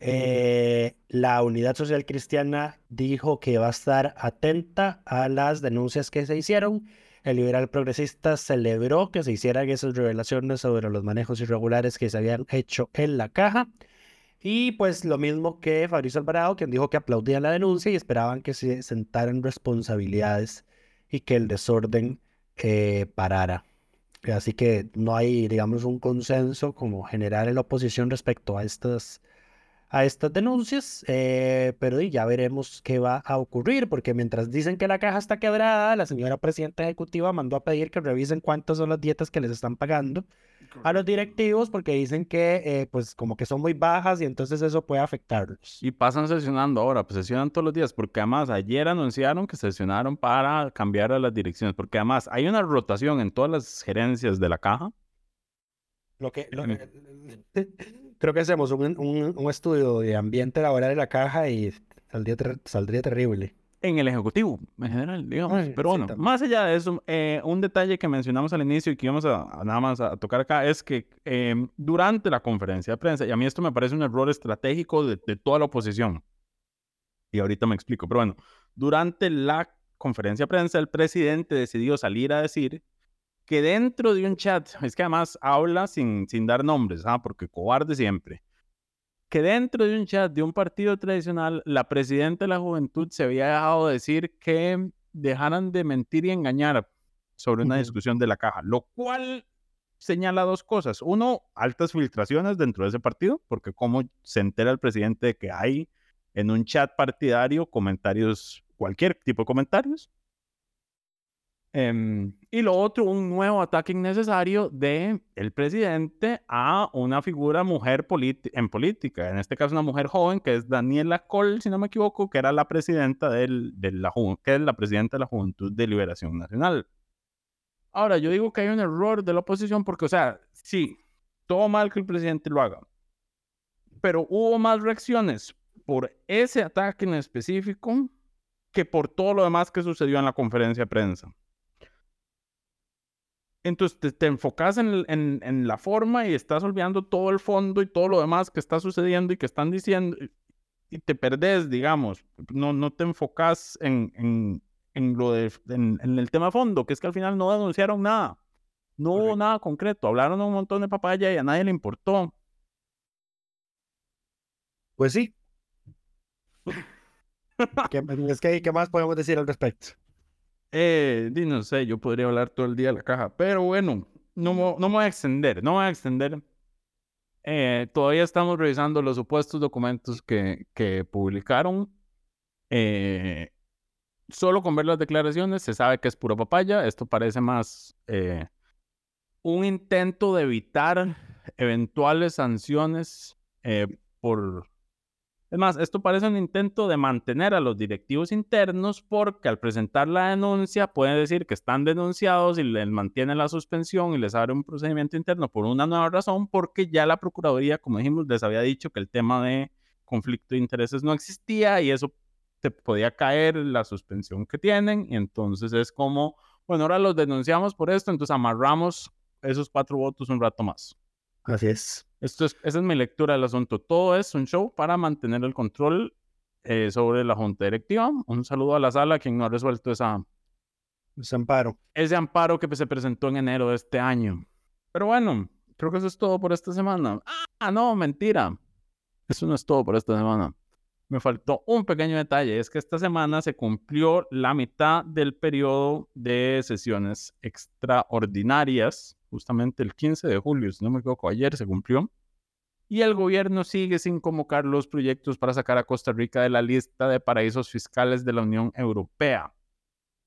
S5: la Unidad Social Cristiana dijo que va a estar atenta a las denuncias que se hicieron el liberal progresista celebró que se hicieran esas revelaciones sobre los manejos irregulares que se habían hecho en la caja. Y pues lo mismo que Fabrizio Alvarado, quien dijo que aplaudían la denuncia y esperaban que se sentaran responsabilidades y que el desorden eh, parara. Así que no hay, digamos, un consenso como general en la oposición respecto a estas a estas denuncias, eh, pero ya veremos qué va a ocurrir, porque mientras dicen que la caja está quebrada, la señora presidenta ejecutiva mandó a pedir que revisen cuántas son las dietas que les están pagando a los directivos, porque dicen que eh, pues como que son muy bajas y entonces eso puede afectarlos.
S6: Y pasan sesionando ahora, pues sesionan todos los días, porque además ayer anunciaron que sesionaron para cambiar a las direcciones, porque además hay una rotación en todas las gerencias de la caja.
S5: Lo que... Lo, creo que hacemos un, un, estudio de ambiente laboral de la caja y saldría, saldría terrible.
S6: En el ejecutivo, en general, digamos. Pero bueno, más allá de eso, eh, un detalle que mencionamos al inicio y que íbamos a, nada más a tocar acá es que em, durante la conferencia de prensa, y a mí esto me parece un error estratégico de, de toda la oposición, y ahorita me explico, pero bueno, durante la conferencia de prensa, el presidente decidió salir a decir que dentro de un chat, es que además habla sin, sin dar nombres, ¿ah? porque cobarde siempre, que dentro de un chat de un partido tradicional, la presidenta de la juventud se había dejado decir que dejaran de mentir y engañar sobre una discusión de la caja, lo cual señala dos cosas. Uno, altas filtraciones dentro de ese partido, porque cómo se entera el presidente de que hay en un chat partidario comentarios, cualquier tipo de comentarios. Em, y lo otro, un nuevo ataque innecesario el presidente a una figura mujer en política, en este caso una mujer joven que es Daniela Cole, si no me equivoco, que era la presidenta del, de la, que es la presidenta de la Juventud de Liberación Nacional. Ahora, yo digo que hay un error de la oposición porque, o sea, sí, todo mal que el presidente lo haga, pero hubo más reacciones por ese ataque en específico que por todo lo demás que sucedió en la conferencia de prensa. Entonces te, enfocas en, en, la forma y estás olvidando todo el fondo y todo lo demás que está sucediendo y que están diciendo y te perdés, digamos. No, no te enfocas en, en, lo de, en, el tema fondo, que es que al final no denunciaron nada. No hubo nada concreto. Hablaron un montón de papaya y a nadie le importó.
S5: Pues sí. ¿Qué, es que, ¿Qué más podemos decir al respecto?
S6: Eh, no sé, yo podría hablar todo el día de la caja, pero bueno, no, no me voy a extender, no me voy a extender. Eh, todavía estamos revisando los supuestos documentos que, que publicaron. Eh, solo con ver las declaraciones se sabe que es pura papaya. Esto parece más eh, un intento de evitar eventuales sanciones eh, por es más, esto parece un intento de mantener a los directivos internos porque al presentar la denuncia pueden decir que están denunciados y les mantienen la suspensión y les abre un procedimiento interno por una nueva razón porque ya la Procuraduría, como dijimos, les había dicho que el tema de conflicto de intereses no existía y eso te podía caer la suspensión que tienen y entonces es como, bueno, ahora los denunciamos por esto, entonces amarramos esos cuatro votos un rato más.
S5: Así es.
S6: Esto es, esa es mi lectura del asunto. Todo es un show para mantener el control eh, sobre la junta directiva. Un saludo a la sala, quien no ha resuelto esa,
S5: ese amparo.
S6: Ese amparo que se presentó en enero de este año. Pero bueno, creo que eso es todo por esta semana. Ah, no, mentira. Eso no es todo por esta semana. Me faltó un pequeño detalle, es que esta semana se cumplió la mitad del periodo de sesiones extraordinarias justamente el 15 de julio, si no me equivoco, ayer se cumplió. Y el gobierno sigue sin convocar los proyectos para sacar a Costa Rica de la lista de paraísos fiscales de la Unión Europea.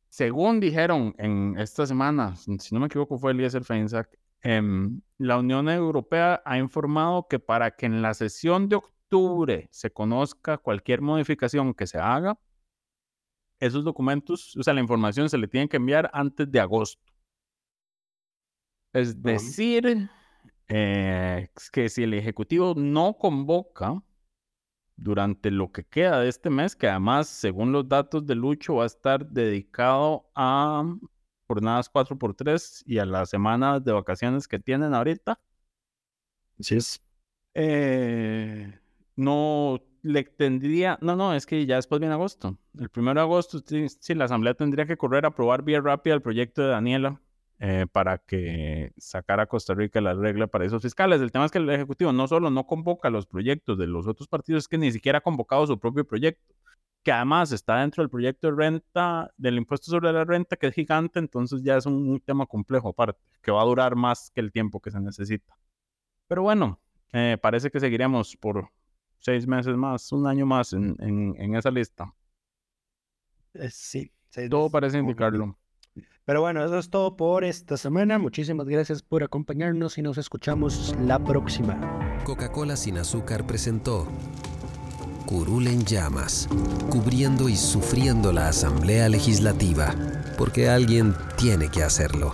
S6: Según dijeron en esta semana, si no me equivoco fue Eliezer Feinsack, em, la Unión Europea ha informado que para que en la sesión de octubre se conozca cualquier modificación que se haga, esos documentos, o sea, la información se le tiene que enviar antes de agosto. Es decir, eh, que si el Ejecutivo no convoca durante lo que queda de este mes, que además, según los datos de Lucho, va a estar dedicado a jornadas 4x3 y a las semanas de vacaciones que tienen ahorita.
S5: Así es.
S6: Eh, no le tendría, no, no, es que ya después viene agosto. El primero de agosto, sí, la Asamblea tendría que correr a aprobar vía rápida el proyecto de Daniela eh, para que sacara a Costa Rica la regla para esos fiscales. El tema es que el Ejecutivo no solo no convoca los proyectos de los otros partidos, es que ni siquiera ha convocado su propio proyecto, que además está dentro del proyecto de renta, del impuesto sobre la renta, que es gigante, entonces ya es un, tema complejo aparte, que va a durar más que el tiempo que se necesita. Pero bueno, eh, parece que seguiremos por seis meses más, un año más en, en, esa lista.
S5: Eh, sí.
S6: Todo parece indicarlo.
S5: Pero bueno, eso es todo por esta semana. Muchísimas gracias por acompañarnos y nos escuchamos la próxima.
S4: Coca-Cola sin azúcar presentó Curul en llamas, cubriendo y sufriendo la Asamblea Legislativa, porque alguien tiene que hacerlo.